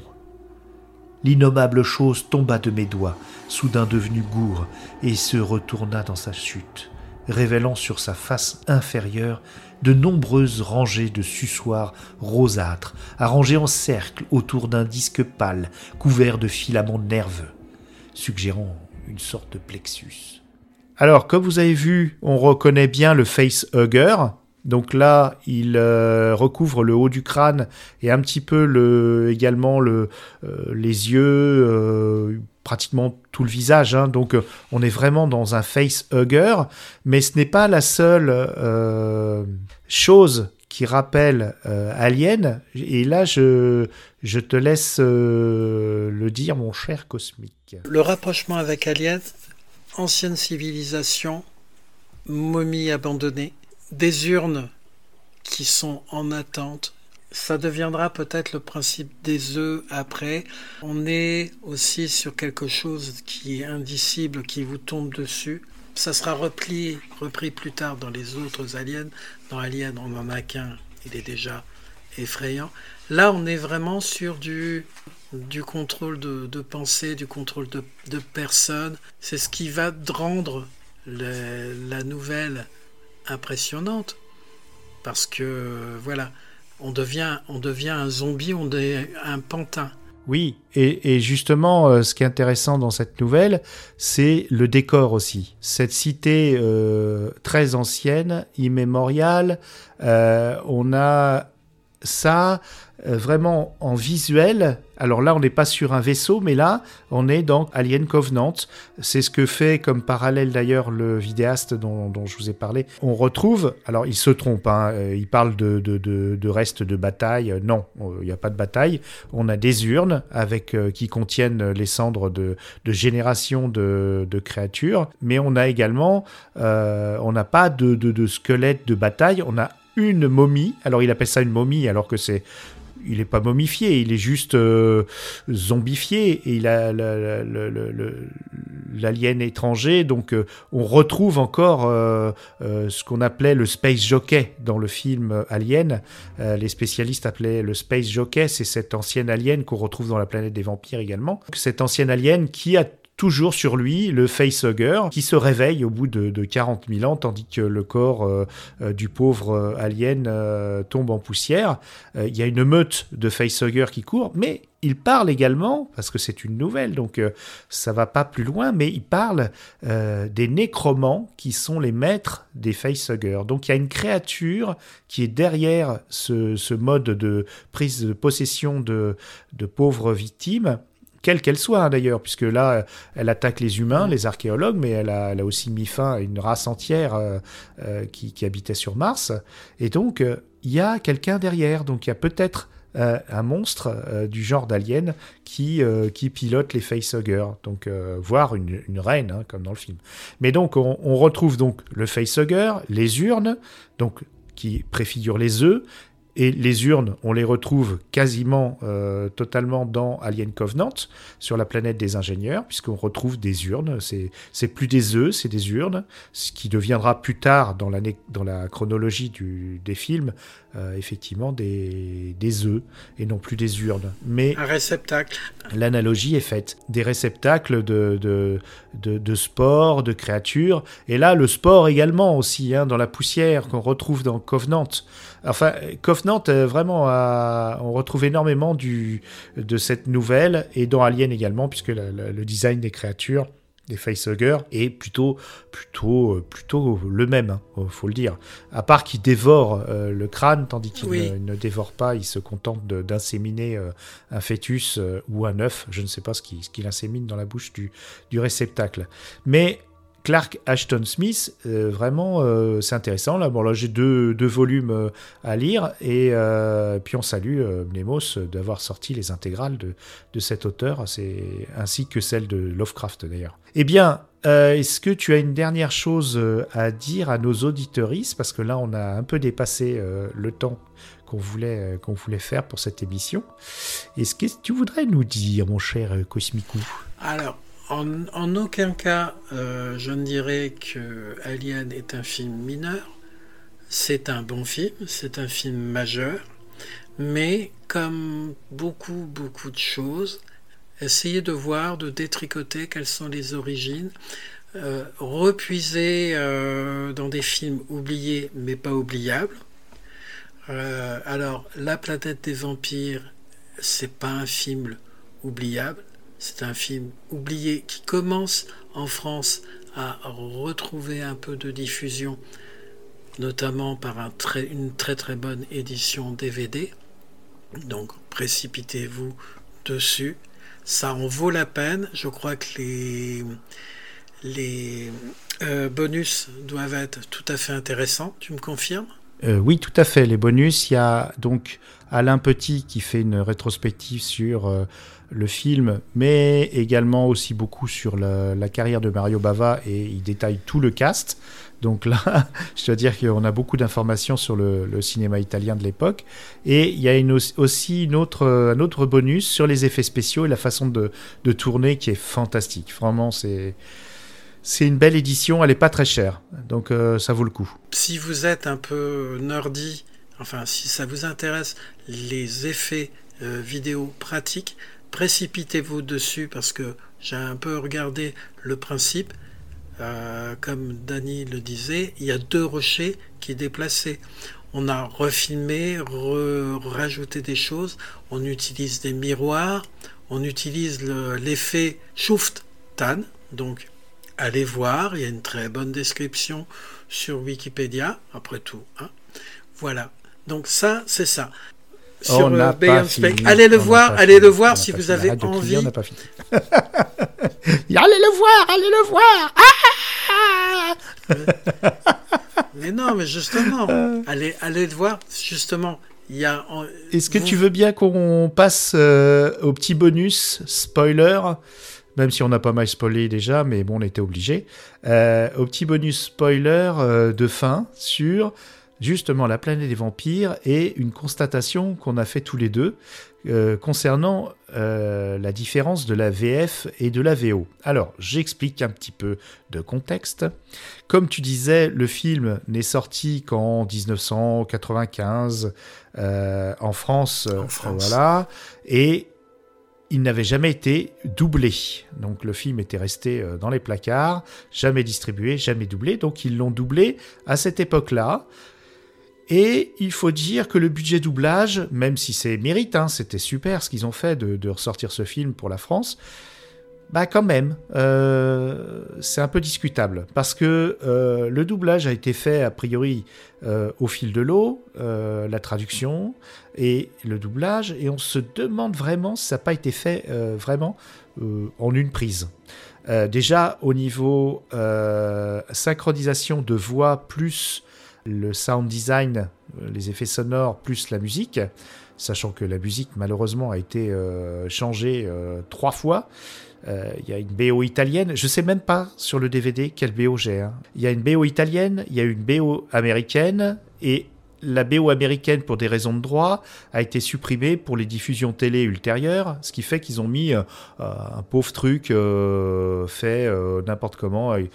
L'innommable chose tomba de mes doigts, soudain devenu gourd, et se retourna dans sa chute, révélant sur sa face inférieure de nombreuses rangées de suçoirs rosâtres, arrangés en cercle autour d'un disque pâle, couvert de filaments nerveux, suggérant une sorte de plexus. Alors, comme vous avez vu, on reconnaît bien le facehugger. Donc là, il euh, recouvre le haut du crâne et un petit peu le, également le, euh, les yeux, euh, pratiquement tout le visage. hein. Donc on est vraiment dans un facehugger, mais ce n'est pas la seule chose qui rappelle Alien. Et là, je, te laisse le dire, mon cher cosmique. Le rapprochement avec Alien, ancienne civilisation, momie abandonnée, des urnes qui sont en attente. Ça deviendra peut-être le principe des œufs après. On est aussi sur quelque chose qui est indicible, qui vous tombe dessus. Ça sera repris plus tard dans les autres aliens. Dans Alien, on n'en a qu'un, il est déjà effrayant. Là, on est vraiment sur du, du contrôle de, pensée, du contrôle de, de personne. C'est ce qui va rendre la nouvelle impressionnante. Parce que, voilà, on devient, on devient un zombie, on est un pantin. Oui, et, et justement, euh, ce qui est intéressant dans cette nouvelle, c'est le décor aussi. Cette cité euh, très ancienne, immémoriale, euh, on a ça euh, vraiment en visuel. Alors là, on n'est pas sur un vaisseau, mais là, on est dans Alien Covenant. C'est ce que fait comme parallèle d'ailleurs le vidéaste dont, je vous ai parlé. On retrouve, alors il se trompe, hein, euh, il parle de, restes de bataille. Non, il n'y a pas de bataille. On a des urnes avec, qui contiennent les cendres de, de générations de, créatures, mais on a également, on n'a pas de, de squelette de bataille, on a une momie. Alors il appelle ça une momie alors que c'est il n'est pas momifié, il est juste euh, zombifié et il a l'alien étranger. Donc euh, on retrouve encore euh, ce qu'on appelait le space jockey dans le film Alien. les spécialistes appelaient le space jockey, c'est cet ancien alien qu'on retrouve dans la planète des vampires également. Cet ancien alien qui a toujours sur lui le facehugger qui se réveille au bout de, de 40 000 ans tandis que le corps euh, euh, du pauvre euh, alien tombe en poussière. Il y a une meute de facehuggers qui court, mais il parle également, parce que c'est une nouvelle, donc ça va pas plus loin, mais il parle des nécromants qui sont les maîtres des facehuggers. Donc il y a une créature qui est derrière ce, mode de prise de possession de pauvres victimes quelle qu'elle soit hein, d'ailleurs, puisque là, elle attaque les humains, les archéologues, mais elle a, aussi mis fin à une race entière euh, euh, qui, habitait sur Mars. Et donc, euh, il y a quelqu'un derrière, donc il y a peut-être un monstre du genre d'alien qui, qui pilote les facehuggers, donc voire une, reine, hein, comme dans le film. Mais donc, on, on retrouve donc le facehugger, les urnes, donc qui préfigurent les œufs, et les urnes, on les retrouve quasiment euh, totalement dans Alien Covenant, sur la planète des ingénieurs, puisqu'on retrouve des urnes. C'est plus des œufs, c'est des urnes, ce qui deviendra plus tard dans, dans la chronologie du, des films, euh, effectivement, des, des œufs et non plus des urnes. Mais Un réceptacle. L'analogie est faite. Des réceptacles de, de, de, de, spores, de créatures. Et là, le sport également aussi, hein, dans la poussière qu'on retrouve dans Covenant. Enfin, Covenant, euh, vraiment, on retrouve énormément du, de cette nouvelle, et dans Alien également, puisque le design des créatures des facehuggers est plutôt plutôt euh, plutôt le même hein, faut le dire. À part qu'il dévore euh, le crâne tandis qu'il ne, dévore pas il se contente d'inséminer un fœtus ou un œuf je ne sais pas ce qu'il insémine dans la bouche du, du réceptacle. Mais Clark Ashton Smith, euh, vraiment, euh, c'est intéressant. Là, bon, là j'ai deux, deux, volumes euh, à lire et puis on salue Mnemos d'avoir sorti les intégrales de, de cet auteur, ainsi que celles de Lovecraft d'ailleurs. Eh bien, est-ce que tu as une dernière chose à dire à nos auditeuristes? Parce que là, on a un peu dépassé le temps qu'on voulait, qu'on voulait faire pour cette émission. Est-ce que tu voudrais nous dire, mon cher Cosmicou? Alors, en, aucun cas, euh, je ne dirais que Alien est un film mineur. C'est un bon film, c'est un film majeur, mais comme beaucoup, beaucoup de choses, essayez de voir, de détricoter quelles sont les origines, euh, euh, dans des films oubliés mais pas oubliables. alors, La planète des vampires, c'est pas un film oubliable, c'est un film oublié qui commence en France à retrouver un peu de diffusion, notamment par une très très bonne édition DVD. Donc précipitez-vous dessus. Ça en vaut la peine. Je crois que les, euh, bonus doivent être tout à fait intéressants. Tu me confirmes? Euh, Oui, tout à fait. Les bonus, il y a donc Alain Petit qui fait une rétrospective sur euh, le film, mais également aussi beaucoup sur la, carrière de Mario Bava et il détaille tout le cast. Donc là, je dois dire qu'on a beaucoup d'informations sur le, cinéma italien de l'époque. Et il y a aussi un autre bonus sur les effets spéciaux et la façon de, tourner qui est fantastique. Vraiment, c'est... C'est une belle édition, elle n'est pas très chère, donc euh, ça vaut le coup. Si vous êtes un peu nerdy, enfin si ça vous intéresse les effets euh, vidéo pratiques, précipitez-vous dessus parce que j'ai un peu regardé le principe. Euh, comme Danny le disait, il y a deux rochers qui est déplacé. On a refilmé, rajouté des choses. On utilise des miroirs. On utilise l'effet Schuft-Tan. Donc, allez voir. Il y a une très bonne description sur Wikipédia, après tout. Hein. Voilà. Donc ça, c'est ça. Sur On euh, fini. Space. Allez le On voir, allez le voir si vous avez envie. on n'a pas fini. allez le voir, allez le voir. Mais non, mais justement, allez, allez le voir. Justement, il y a. en- Est-ce que vous- tu veux bien qu'on passe euh, au petit bonus spoiler? Même si on a pas mal spoilé déjà, mais bon, on était obligé. Euh, au petit bonus spoiler euh, de fin sur justement la planète des vampires et une constatation qu'on a fait tous les deux euh, concernant euh, la différence de la VF et de la VO. Alors, j'explique un petit peu de contexte. Comme tu disais, le film n'est sorti qu'en 1995 euh, en France, euh, France. voilà, et il n'avait jamais été doublé. Donc le film était resté dans les placards, jamais distribué, jamais doublé. Donc ils l'ont doublé à cette époque-là. Et il faut dire que le budget doublage, même si c'est mérite, hein, c'était super ce qu'ils ont fait de, ressortir ce film pour la France, bah quand même, euh, c'est un peu discutable parce que euh, le doublage a été fait a priori euh, au fil de l'eau, la traduction et le doublage, et on se demande vraiment si ça n'a pas été fait vraiment en une prise. Déjà au niveau synchronisation de voix plus le sound design, euh, les effets sonores plus la musique, sachant que la musique malheureusement a été euh, changée euh, trois fois. Il y a une BO italienne, je sais même pas sur le DVD quelle BO j'ai. hein. Il y a une BO italienne, il y a une BO américaine, et la BO américaine, pour des raisons de droit, a été supprimée pour les diffusions télé ultérieures, ce qui fait qu'ils ont mis euh, un pauvre truc euh, fait euh, n'importe comment. euh,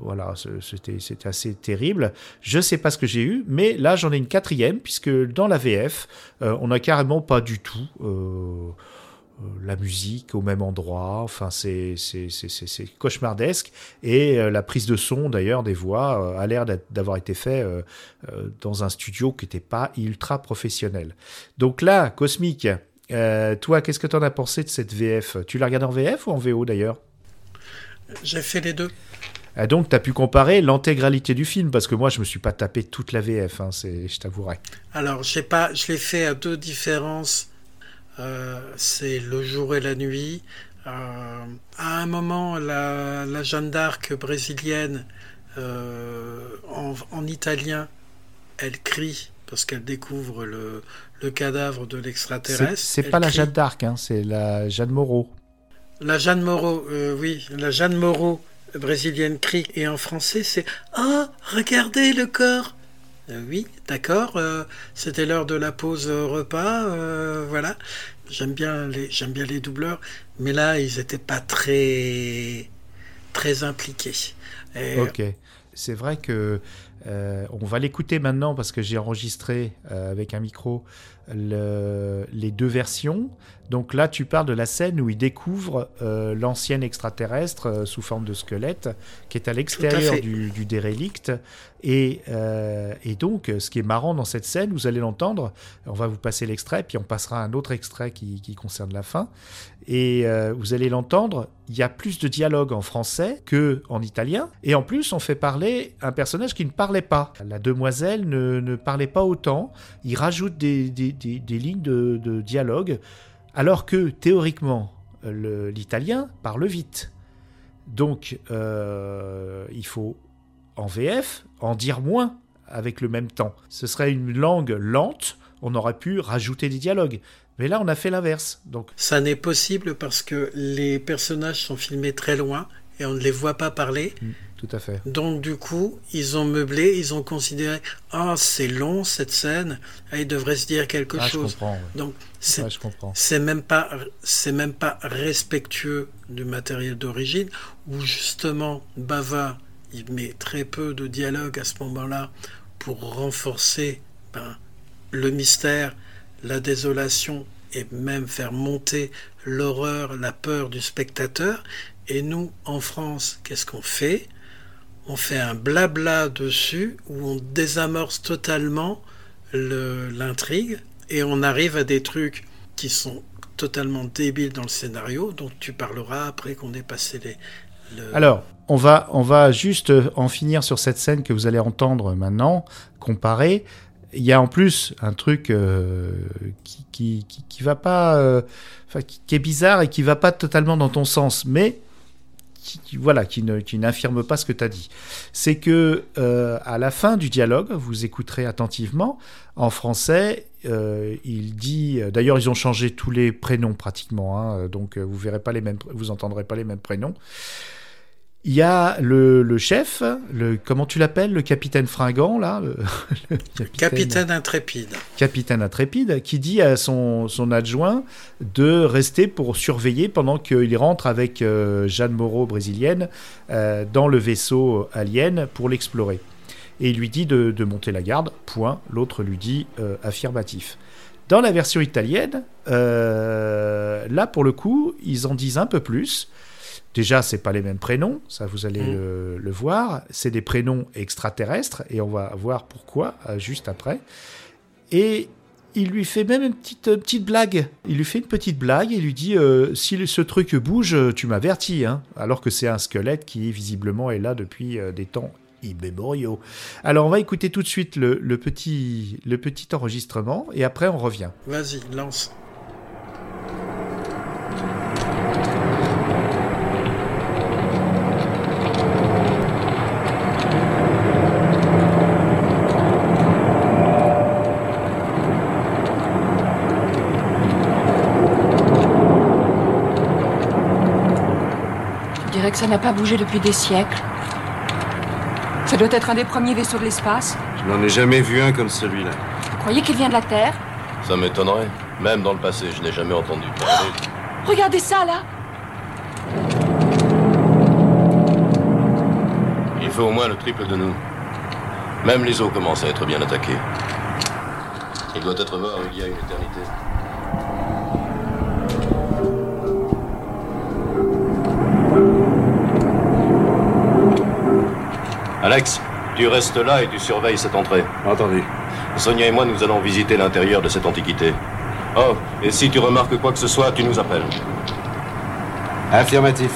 voilà, c'était assez terrible. Je sais pas ce que j'ai eu, mais là j'en ai une quatrième, puisque dans la VF, euh, on n'a carrément pas du tout. Euh, la musique au même endroit, enfin c'est cauchemardesque et euh, la prise de son d'ailleurs des voix euh, a l'air d'avoir été fait euh, dans un studio qui n'était pas ultra professionnel. Donc là, Cosmic, euh, toi qu'est-ce que tu en as pensé de cette VF Tu l'as regardé en VF ou en VO d'ailleurs? J'ai fait les deux. Ah, Donc tu as pu comparer l'intégralité du film parce que moi je me suis pas tapé toute la VF, hein, c'est- je t'avouerai. Alors, j'ai pas, je l'ai fait à deux différences. Euh, c'est le jour et la nuit. Euh, à un moment, la, la Jeanne d'Arc brésilienne, euh, en, en italien, elle crie parce qu'elle découvre le, le cadavre de l'extraterrestre. c'est pas la. Jeanne d'Arc, hein, c'est la Jeanne Moreau. La Jeanne Moreau, euh, oui, la Jeanne Moreau brésilienne crie. Et en français, c'est Ah, regardez le corps Oui, d'accord, euh, c'était l'heure de la pause au repas, euh, voilà. J'aime bien, les, j'aime bien les doubleurs, mais là, ils n'étaient pas très, très impliqués. Et, Ok. C'est vrai que euh, on va l'écouter maintenant parce que j'ai enregistré euh, avec un micro le- les deux versions. Donc là, tu parles de la scène où il découvre euh, l'ancienne extraterrestre euh, sous forme de squelette qui est à l'extérieur du, du dérélicte. Et, euh, et donc, ce qui est marrant dans cette scène, vous allez l'entendre, on va vous passer l'extrait, puis on passera un autre extrait qui, qui concerne la fin. Et euh, vous allez l'entendre, il y a plus de dialogue en français que en italien. Et en plus, on fait parler un personnage qui ne parlait pas. La demoiselle ne, ne parlait pas autant. Il rajoute des, des- des- lignes de, dialogue, alors que théoriquement, l'italien parle vite. Donc, euh, il faut en VF en dire moins avec le même temps. Ce serait une langue lente, on aurait pu rajouter des dialogues. Mais là, on a fait l'inverse. Donc, Ça n'est possible parce que les personnages sont filmés très loin et on ne les voit pas parler. tout à fait. Donc du coup, ils ont meublé, ils ont considéré ah c'est long cette scène, ah, il devrait se dire quelque Ah, je chose. comprends, ouais. Donc c'est Ouais, je comprends. c'est même pas c'est même pas respectueux du matériel d'origine où justement Bava il met très peu de dialogue à ce moment-là pour renforcer ben, le mystère, la désolation et même faire monter l'horreur, la peur du spectateur. Et nous, en France, qu'est-ce qu'on fait? On fait un blabla dessus où on désamorce totalement le- l'intrigue et on arrive à des trucs qui sont totalement débiles dans le scénario, dont tu parleras après qu'on ait passé les... le- Alors, on va, on va juste en finir sur cette scène que vous allez entendre maintenant, comparer. Il y a en plus un truc euh, qui, qui, qui, va pas, euh, qui est bizarre et qui va pas totalement dans ton sens, mais qui, qui- voilà, qui ne, qui pas ce que tu as dit. C'est que euh, à la fin du dialogue, vous écouterez attentivement en français. euh, il dit, d'ailleurs, ils ont changé tous les prénoms pratiquement, hein, donc euh, vous verrez pas les mêmes, vous entendrez pas les mêmes prénoms. Il y a le, le chef, le, comment tu l'appelles, le capitaine fringant, là le, le Capitaine intrépide. capitaine intrépide, qui dit à son, son adjoint de rester pour surveiller pendant qu'il rentre avec euh, Jeanne Moreau, brésilienne, euh, dans le vaisseau alien pour l'explorer. Et il lui dit de, de monter la garde, point. L'autre lui dit euh, affirmatif. Dans la version italienne, là pour le coup, ils en disent un peu plus. Déjà, c'est pas les mêmes prénoms, ça vous allez Mm. le, le voir. C'est des prénoms extraterrestres et on va voir pourquoi euh, juste après. Et il lui fait même une petite, euh, petite blague. Il lui fait une petite blague et lui dit euh, si ce truc bouge, tu m'avertis. Hein Alors que c'est un squelette qui visiblement est là depuis des temps immémoriaux. Alors on va écouter tout de suite le, le petit, le petit enregistrement et après on revient. Vas-y, lance. Que ça n'a pas bougé depuis des siècles. Ça doit être un des premiers vaisseaux de l'espace. Je n'en ai jamais vu un comme celui-là. Vous croyez qu'il vient de la Terre? Ça m'étonnerait. Même dans le passé, je n'ai jamais entendu parler. Regardez ça, là Il faut au moins le triple de nous. Même les eaux commencent à être bien attaquées. Il doit être mort il y a une éternité. Alex, tu restes là et tu surveilles cette entrée. Entendu. Sonia et moi, nous allons visiter l'intérieur de cette antiquité. Oh, et si tu remarques quoi que ce soit, tu nous appelles. Affirmatif.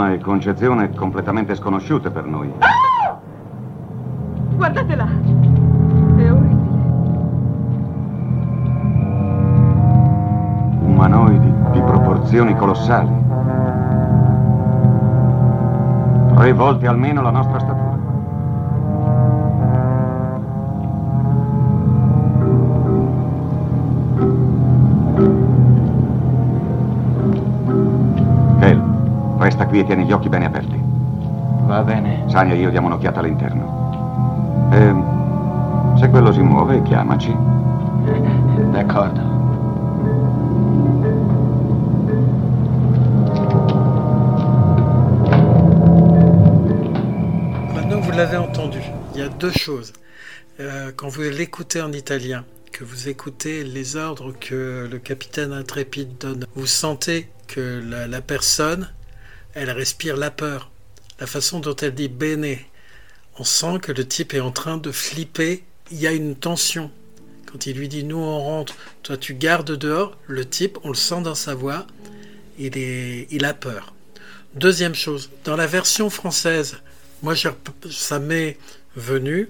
Forma e concezione completamente sconosciute per noi. Guardatela! È orribile. Umanoidi di proporzioni colossali. Tre volte almeno la nostra statura. Qui e tieni gli occhi bene aperti. Va bene. Sania e io diamo un'occhiata all'interno. E se quello si muove, chiamaci. D'accordo. Maintenant, vous l'avez entendu. Il y a deux choses. Euh, quand vous l'écoutez en italien, que vous écoutez les ordres que le capitaine intrépide donne, vous sentez que la, la personne, elle respire la peur. La façon dont elle dit bene, on sent que le type est en train de flipper. Il y a une tension. Quand il lui dit nous on rentre, toi tu gardes dehors, le type, on le sent dans sa voix, il, est, il a peur. Deuxième chose, dans la version française, moi ça m'est venu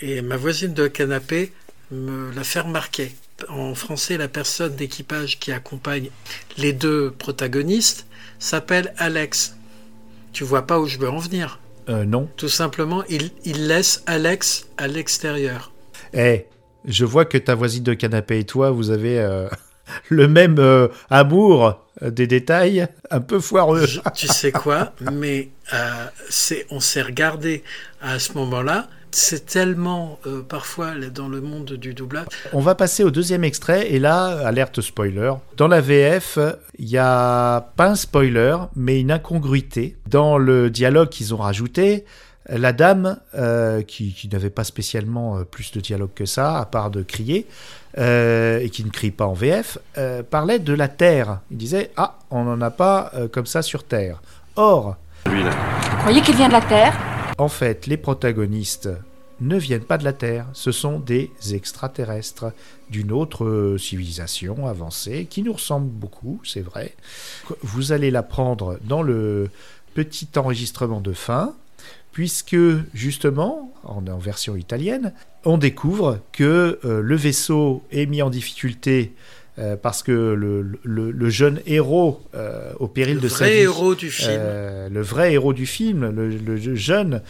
et ma voisine de canapé me l'a fait remarquer. En français, la personne d'équipage qui accompagne les deux protagonistes s'appelle Alex. Tu vois pas où je veux en venir Euh, non. Tout simplement, il, il laisse Alex à l'extérieur. Eh, je vois que ta voisine de canapé et toi, vous avez euh, le même euh, amour euh, des détails, un peu foireux. Je- tu sais quoi Mais c'est, on s'est regardé à ce moment-là, c'est tellement euh, parfois dans le monde du doublage. On va passer au deuxième extrait et là, alerte spoiler. Dans la VF, il n'y a pas un spoiler, mais une incongruité. Dans le dialogue qu'ils ont rajouté, la dame, euh, qui, qui n'avait pas spécialement euh, plus de dialogue que ça, à part de crier, euh, et qui ne crie pas en VF, euh, parlait de la Terre. Il disait Ah, on n'en a pas euh, comme ça sur Terre. Or, Vous croyez qu'il vient de la Terre? En fait, les protagonistes ne viennent pas de la Terre, ce sont des extraterrestres d'une autre euh, civilisation avancée qui nous ressemble beaucoup, c'est vrai. Vous allez l'apprendre dans le petit enregistrement de fin, puisque justement, en, en version italienne, on découvre que euh, le vaisseau est mis en difficulté euh, parce que le, le- le jeune héros euh, au péril Le de sa vrai vie, héros du film. euh, le vrai héros du film, le, jeune,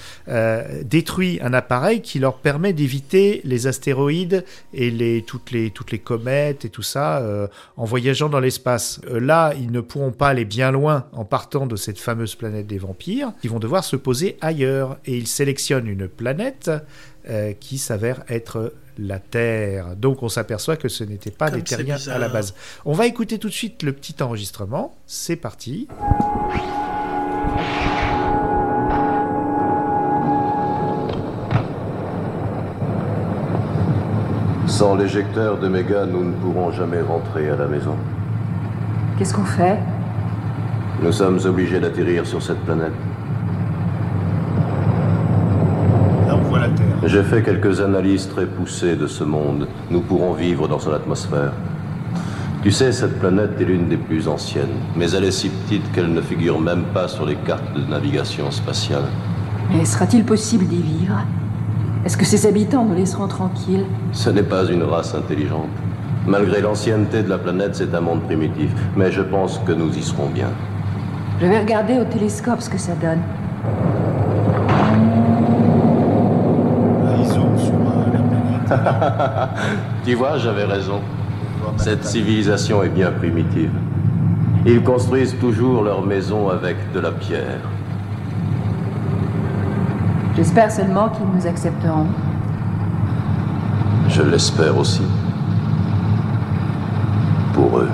détruit un appareil qui leur permet d'éviter les astéroïdes et les, toutes, les, toutes les comètes et tout ça en voyageant dans l'espace. Là, ils ne pourront pas aller bien loin en partant de cette fameuse planète des vampires. Ils vont devoir se poser ailleurs et ils sélectionnent une planète qui s'avère être la Terre. Donc on s'aperçoit que ce n'était pas Comme des terriens à la base. On va écouter tout de suite le petit enregistrement. C'est parti. Sans l'éjecteur de Méga, nous ne pourrons jamais rentrer à la maison. Qu'est-ce qu'on fait? Nous sommes obligés d'atterrir sur cette planète. Là, on voit la Terre. J'ai fait quelques analyses très poussées de ce monde. Nous pourrons vivre dans son atmosphère. Tu sais, cette planète est l'une des plus anciennes, mais elle est si petite qu'elle ne figure même pas sur les cartes de navigation spatiale. Mais sera-t-il possible d'y vivre? Est-ce que ses habitants nous laisseront tranquilles? Ce n'est pas une race intelligente. Malgré l'ancienneté de la planète, c'est un monde primitif, mais je pense que nous y serons bien. Je vais regarder au télescope ce que ça donne. Là, ils zooment sur euh, la planète. Tu vois, j'avais raison. Cette civilisation est bien primitive. Ils construisent toujours leurs maisons avec de la pierre. J'espère seulement qu'ils nous accepteront. Je l'espère aussi. Pour eux.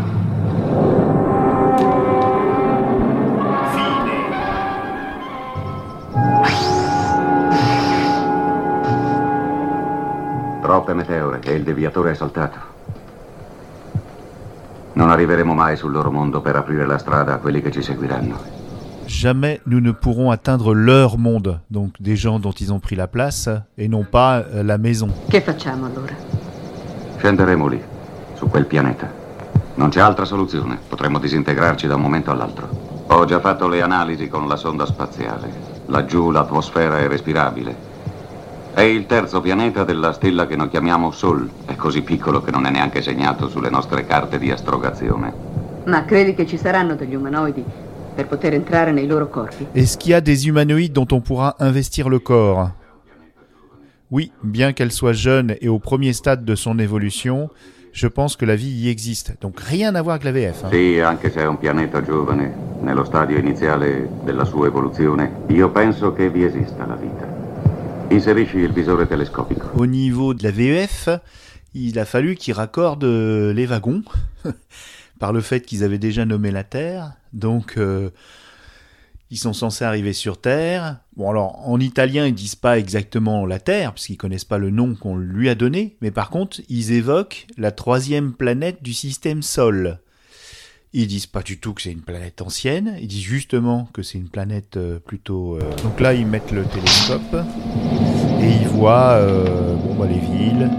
Meteore e il deviatore è saltato. Non arriveremo mai sul loro mondo per aprire la strada a quelli che ci seguiranno. Jamais nous ne pourrons atteindre leur monde, donc des gens dont ils ont pris la place, et non pas euh, la maison. Che facciamo allora? Scenderemo lì, su quel pianeta. Non c'è altra soluzione. Potremmo disintegrarci da un momento all'altro. Ho già fatto le analisi con la sonda spaziale. Laggiù l'atmosfera è respirabile. È il terzo pianeta della stella che noi chiamiamo Sol. È così piccolo che non è neanche segnato sulle nostre carte di astrogazione. Ma credi che ci saranno degli umanoidi per poter entrare nei loro corpi? Est-ce qu'il y a des humanoïdes dont on pourra investir le corps Oui, bien qu'elle soit jeune et au premier stade de son évolution, je pense que la vie y existe. Donc rien à voir avec la VF. hein. Sì, anche se è un pianeta giovane, nello stadio iniziale della sua evoluzione, io penso che vi esista la vita. Au niveau de la VEF, il a fallu qu'ils raccordent euh, les wagons par le fait qu'ils avaient déjà nommé la Terre. Donc, euh, ils sont censés arriver sur Terre. Bon, alors, en italien, ils disent pas exactement la Terre, parce qu'ils connaissent pas le nom qu'on lui a donné. Mais par contre, ils évoquent la troisième planète du système Sol. Ils disent pas du tout que c'est une planète ancienne. Ils disent justement que c'est une planète euh, plutôt. euh, Donc là, ils mettent le télescope et ils voient euh, bon, bah, les villes.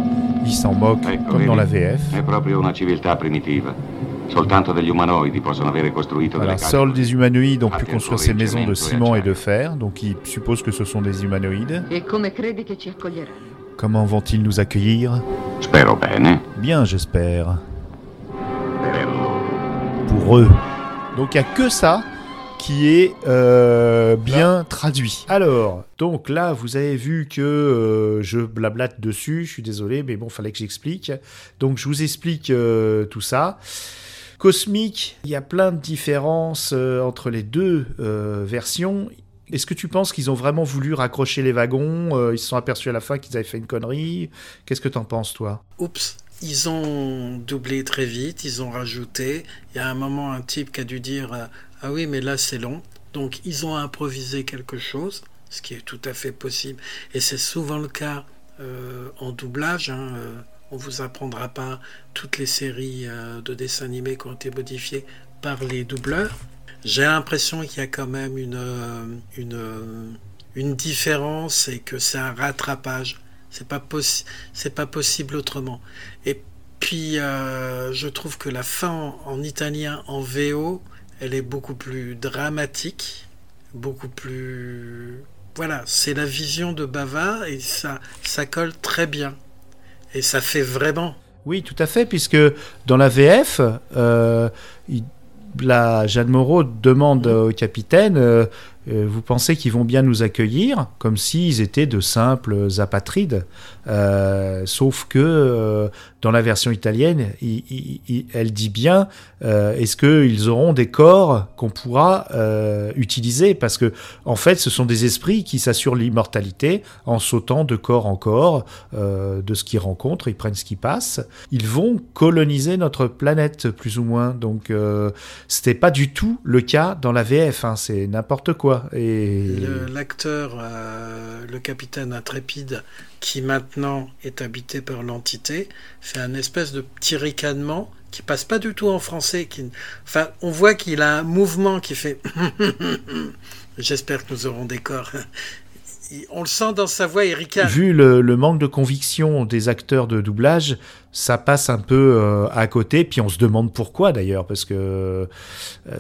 Ils s'en moquent comme vedi? dans la VF. È proprio una civiltà primitiva. Soltanto degli umanoidi possono avere costruito Voilà, seuls des humanoïdes ont pu construire ces maisons de ciment et de fer, donc ils supposent que ce sont des humanoïdes. E come credi che ci accoglieranno? Comment vont-ils nous accueillir? Spero bene. Bien, j'espère. Donc il n'y a que ça qui est euh, bien traduit. Alors, donc là, vous avez vu que euh, je blablate dessus, je suis désolé, mais bon, fallait que j'explique. Donc je vous explique euh, tout ça. Cosmique, il y a plein de différences euh, entre les deux euh, versions. Est-ce que tu penses qu'ils ont vraiment voulu raccrocher les wagons euh, Ils se sont aperçus à la fin qu'ils avaient fait une connerie? Qu'est-ce que t'en penses, toi? Oups, ils ont doublé très vite, ils ont rajouté. Il y a un moment, un type qui a dû dire euh, Ah oui, mais là c'est long. Donc ils ont improvisé quelque chose, ce qui est tout à fait possible. Et c'est souvent le cas euh, en doublage. Hein, euh, on vous apprendra pas toutes les séries de dessins animés qui ont été modifiées par les doubleurs. J'ai l'impression qu'il y a quand même une, une, une différence et que c'est un rattrapage. C'est pas, c'est pas possible autrement. Et puis, euh, je trouve que la fin en, italien, en VO, elle est beaucoup plus dramatique, beaucoup plus. Voilà, c'est la vision de Bava et ça, ça colle très bien. Et ça fait vraiment. Oui, tout à fait, puisque dans la VF, euh, la Jeanne Moreau demande au capitaine euh, euh, vous pensez qu'ils vont bien nous accueillir comme s'ils étaient de simples apatrides. Euh, sauf que euh, dans la version italienne, elle dit bien est-ce qu'ils auront des corps qu'on pourra utiliser? Parce que en fait, ce sont des esprits qui s'assurent l'immortalité en sautant de corps en corps de ce qu'ils rencontrent, ils prennent ce qui passe. Ils vont coloniser notre planète plus ou moins. Donc, c'était pas du tout le cas dans la VF. Hein, c'est n'importe quoi. L'acteur, euh, le capitaine intrépide, qui maintenant est habité par l'entité, fait un espèce de petit ricanement qui passe pas du tout en français. Enfin, on voit qu'il a un mouvement qui fait. J'espère que nous aurons des corps. On le sent dans sa voix, Erika. Vu le, manque de conviction des acteurs de doublage, ça passe un peu euh, à côté, puis on se demande pourquoi d'ailleurs, parce que euh,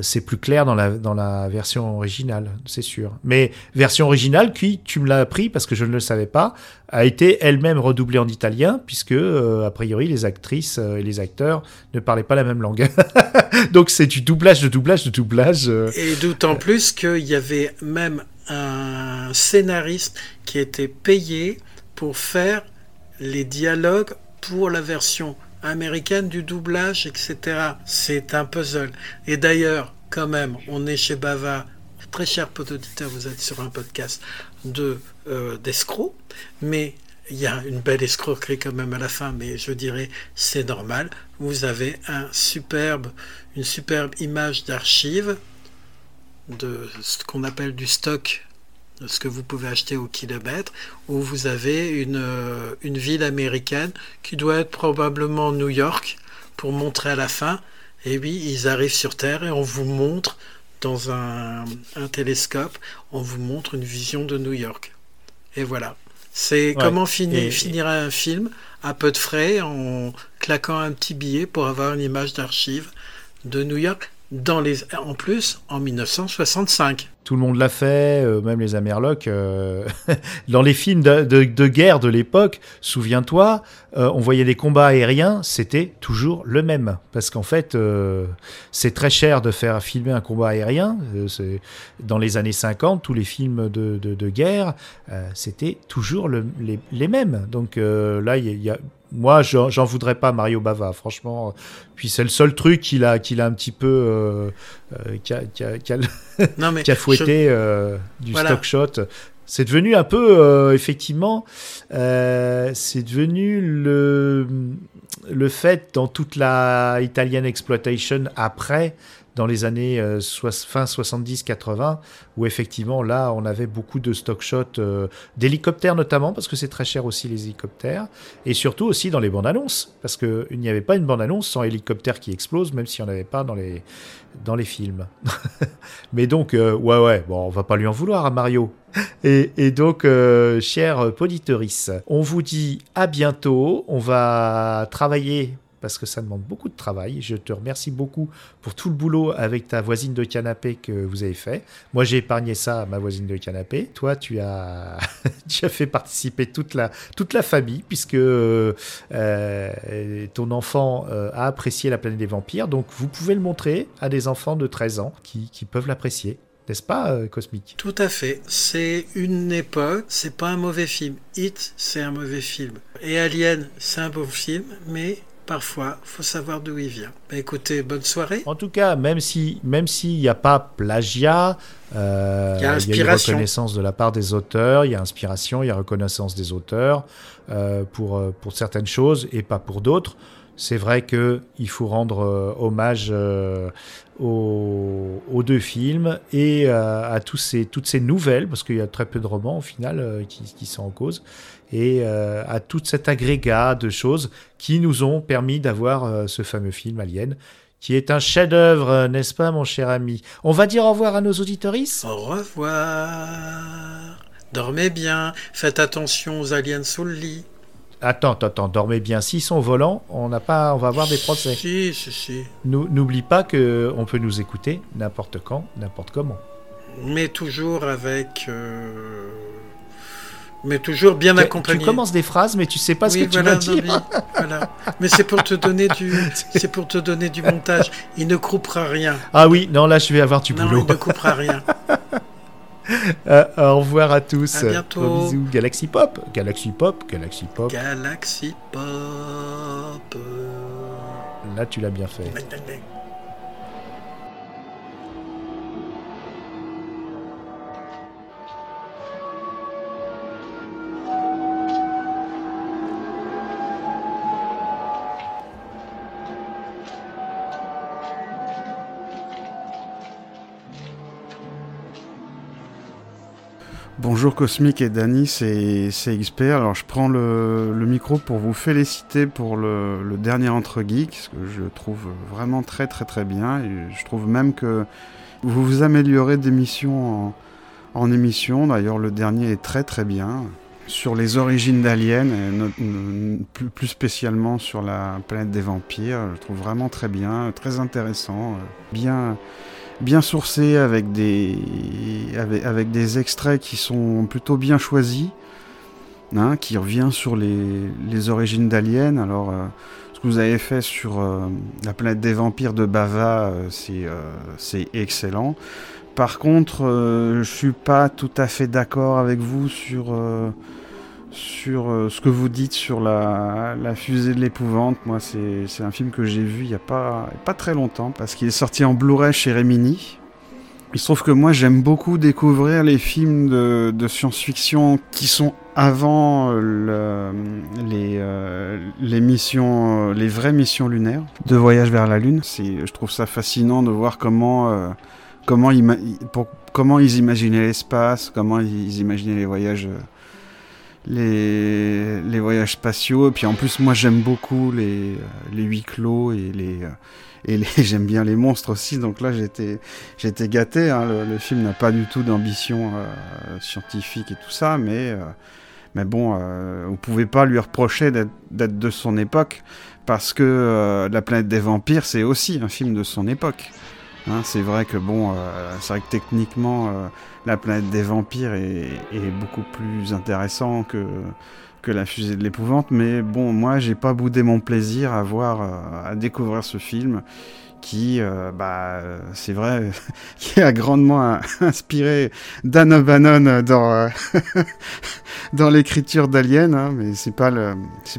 c'est plus clair dans la, dans la version originale, c'est sûr. Mais version originale, qui, tu me l'as appris parce que je ne le savais pas, a été elle-même redoublée en italien, puisque euh, a priori les actrices et les acteurs ne parlaient pas la même langue. Donc c'est du doublage de doublage de doublage. Et d'autant plus qu'il y avait même un scénariste qui était payé pour faire les dialogues pour la version américaine du doublage, etc. C'est un puzzle. Et d'ailleurs, quand même, on est chez Bava, très cher pote auditeur, vous êtes sur un podcast de euh, d'escrocs, mais il y a une belle escroquerie quand même à la fin, mais je dirais c'est normal. Vous avez un superbe, une superbe image d'archive de ce qu'on appelle du stock ce que vous pouvez acheter au kilomètre, où vous avez une, euh, une ville américaine qui doit être probablement New York pour montrer à la fin. Et oui, ils arrivent sur Terre et on vous montre dans un, un télescope, on vous montre une vision de New York. Et voilà. C'est comment finir, finir un film à peu de frais en claquant un petit billet pour avoir une image d'archive de New York dans les, en plus en 1965. Tout le monde l'a fait, euh, même les Amerlocs. Euh, dans les films de, guerre de l'époque, souviens-toi, euh, on voyait des combats aériens, c'était toujours le même. Parce qu'en fait, c'est très cher de faire filmer un combat aérien. dans les années 50, tous les films de, guerre, c'était toujours les, les, mêmes. Donc là, il y, a moi, j'en voudrais pas Mario Bava, franchement. Puis c'est le seul truc qu'il a, qu'il a un petit peu, euh, euh, qui, a, euh, du stock shot. C'est devenu un peu, effectivement, c'est devenu le, le fait dans toute la Italian exploitation après dans les années euh, fin 70-80, où effectivement là on avait beaucoup de stock shots euh, d'hélicoptères notamment, parce que c'est très cher aussi les hélicoptères, et surtout aussi dans les bandes annonces, parce qu'il n'y avait pas une bande annonce sans hélicoptère qui explose, même s'il n'y en avait pas dans les, dans les films. Mais donc, euh, ouais, ouais, bon, on va pas lui en vouloir à Mario. Et, donc, cher Politorice, on vous dit à bientôt. On va travailler parce que ça demande beaucoup de travail. Je te remercie beaucoup pour tout le boulot avec ta voisine de canapé que vous avez fait. Moi, j'ai épargné ça à ma voisine de canapé. Toi, tu as, tu as fait participer toute la, toute la famille, puisque euh, ton enfant euh, a apprécié la planète des vampires. Donc, vous pouvez le montrer à des enfants de 13 ans qui, peuvent l'apprécier. N'est-ce pas, euh, Cosmic Tout à fait. C'est une époque, c'est pas un mauvais film. Hit, c'est un mauvais film. Et Alien, c'est un bon film, mais parfois, faut savoir d'où il vient. Bah, écoutez, bonne soirée. En tout cas, même si même s'il n'y a pas plagiat, euh, Il y a une reconnaissance de la part des auteurs, il y a inspiration, il y a reconnaissance des auteurs euh, pour euh, pour certaines choses et pas pour d'autres. C'est vrai que il faut rendre euh, hommage aux, aux deux films et à tous ces, toutes ces nouvelles, parce qu'il y a très peu de romans au final qui, qui sont en cause, et euh, à tout cet agrégat de choses qui nous ont permis d'avoir euh, ce fameux film Alien, qui est un chef-d'œuvre, euh, n'est-ce pas, mon cher ami? On va dire au revoir à nos auditorices? Au revoir. Dormez bien. Faites attention aux aliens sous le lit. Attends, attends, attends, dormez bien. S'ils sont volants, on n'a pas, on va avoir des procès. Si, si, si. Nou- N'oublie pas que on peut nous écouter n'importe quand, n'importe comment. Mais toujours avec. euh, Mais toujours bien accompagné. Tu commences des phrases, mais tu sais pas ce que tu vas dire. mais- voilà. Mais c'est pour te donner du, c'est pour te donner du montage. Il ne coupera rien. Ah oui, non, là, je vais avoir du Non, boulot. il ne coupera rien. Euh, au revoir à tous. À bientôt. Gros bisous. Galaxy Pop. Galaxy Pop. Galaxy Pop. Galaxy Pop. Là, tu l'as bien fait. Bonjour Cosmic et Dany, c'est XP. Alors je prends le, le micro pour vous féliciter pour le, le dernier Entre Geeks, que je trouve vraiment très très très bien. Et je trouve même que vous vous améliorez d'émission en, en émission. D'ailleurs le dernier est très très bien. Sur les origines d'Alien, plus, plus spécialement sur la planète des vampires, je trouve vraiment très bien, très intéressant, bien bien sourcé avec des avec, des extraits qui sont plutôt bien choisis hein, qui revient sur les, les origines d'Alien. Alors euh, ce que vous avez fait sur euh, la planète des vampires de Bava euh, c'est excellent. Par contre je suis pas tout à fait d'accord avec vous sur sur euh, ce que vous dites sur la, fusée de l'épouvante. Moi, c'est un film que j'ai vu il n'y a pas, pas très longtemps, parce qu'il est sorti en Blu-ray chez Remini. Il se trouve que moi, j'aime beaucoup découvrir les films de, science-fiction qui sont avant euh, euh, les missions, les vraies missions lunaires de voyage vers la Lune. Je trouve ça fascinant de voir comment, comment, comment ils imaginaient l'espace, comment ils imaginaient les voyages les, voyages spatiaux. Et puis en plus, moi j'aime beaucoup les, euh, huis clos et les. euh, j'aime bien les monstres aussi, donc là j'étais j'étais gâté. hein. Le, film n'a pas du tout d'ambition euh, scientifique et tout ça, mais mais bon, euh, vous pouvez pas lui reprocher d'être de son époque parce que La planète des vampires c'est aussi un film de son époque. Hein, c'est vrai que bon, euh, c'est vrai que techniquement, euh, la planète des vampires est, est beaucoup plus intéressant que que la fusée de l'épouvante, mais bon, moi, j'ai pas boudé mon plaisir à voir, euh, à découvrir ce film qui, euh, bah, c'est vrai, qui a grandement inspiré Dan O'Bannon dans euh, dans l'écriture d'Alien, hein, mais c'est pas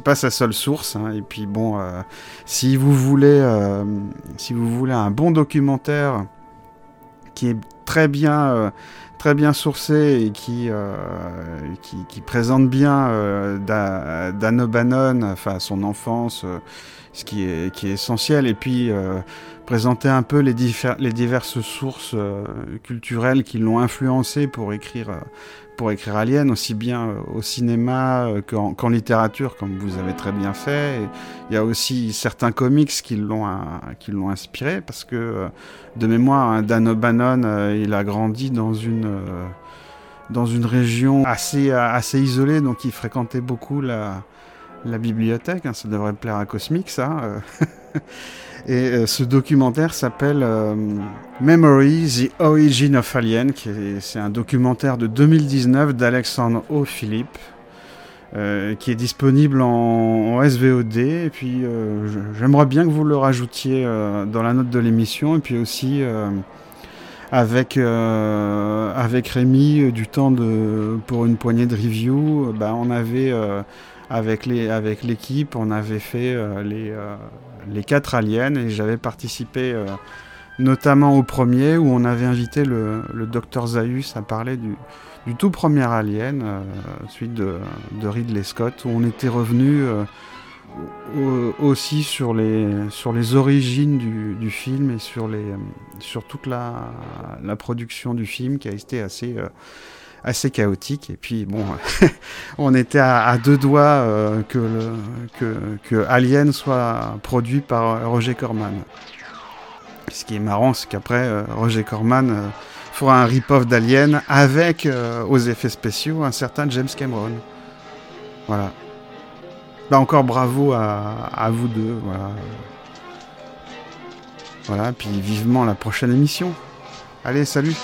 pas sa seule source. hein. et puis bon, euh, si vous voulez, si vous voulez un bon documentaire qui est très bien, très bien sourcé et qui, qui, présente bien euh, Da- Dan O'Bannon, enfin son enfance, ce qui est, qui est essentiel, et puis présenter un peu les, diverses sources euh, culturelles qui l'ont influencé pour écrire. euh, pour écrire Alien, aussi bien euh, au cinéma qu'en littérature, comme vous avez très bien fait. Il y a aussi certains comics qui l'ont inspiré, parce que de mémoire, hein, Dan O'Bannon, il a grandi dans une région assez isolée, donc il fréquentait beaucoup la bibliothèque. hein, ça devrait plaire à Cosmic, ça. Et euh, ce documentaire s'appelle euh, Memory, The Origin of Alien, c'est un documentaire de 2019 d'Alexandre O. Philippe, euh, qui est disponible en, SVOD. Et puis, euh, j'aimerais bien que vous le rajoutiez dans la note de l'émission. Et puis aussi, avec avec Rémi du temps pour une poignée de review bah, on avait avec les avec l'équipe on avait fait les les quatre aliens et j'avais participé notamment au premier où on avait invité le, docteur Zaius à parler du, tout premier Alien, suite de, Ridley Scott, où on était revenu aussi sur les, sur les origines du, film et sur, les, sur toute la, production du film qui a été assez, euh, assez chaotique. Et puis, bon, on était à, deux doigts euh, que, le, que, Alien soit produit par Roger Corman. Ce qui est marrant, c'est qu'après, euh, Roger Corman fera un rip-off d'Alien avec, aux effets spéciaux, un certain James Cameron. Voilà. Bah encore bravo à, à vous deux. Voilà. Voilà, puis vivement la prochaine émission. Allez, salut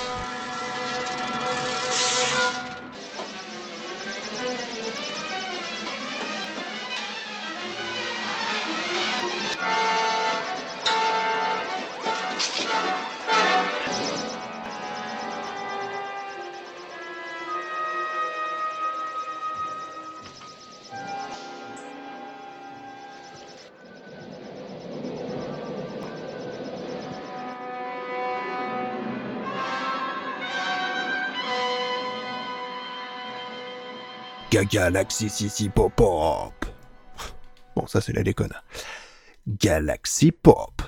Galaxy Sissy Pop Pop. Bon, ça c'est la déconne. Galaxy Pop.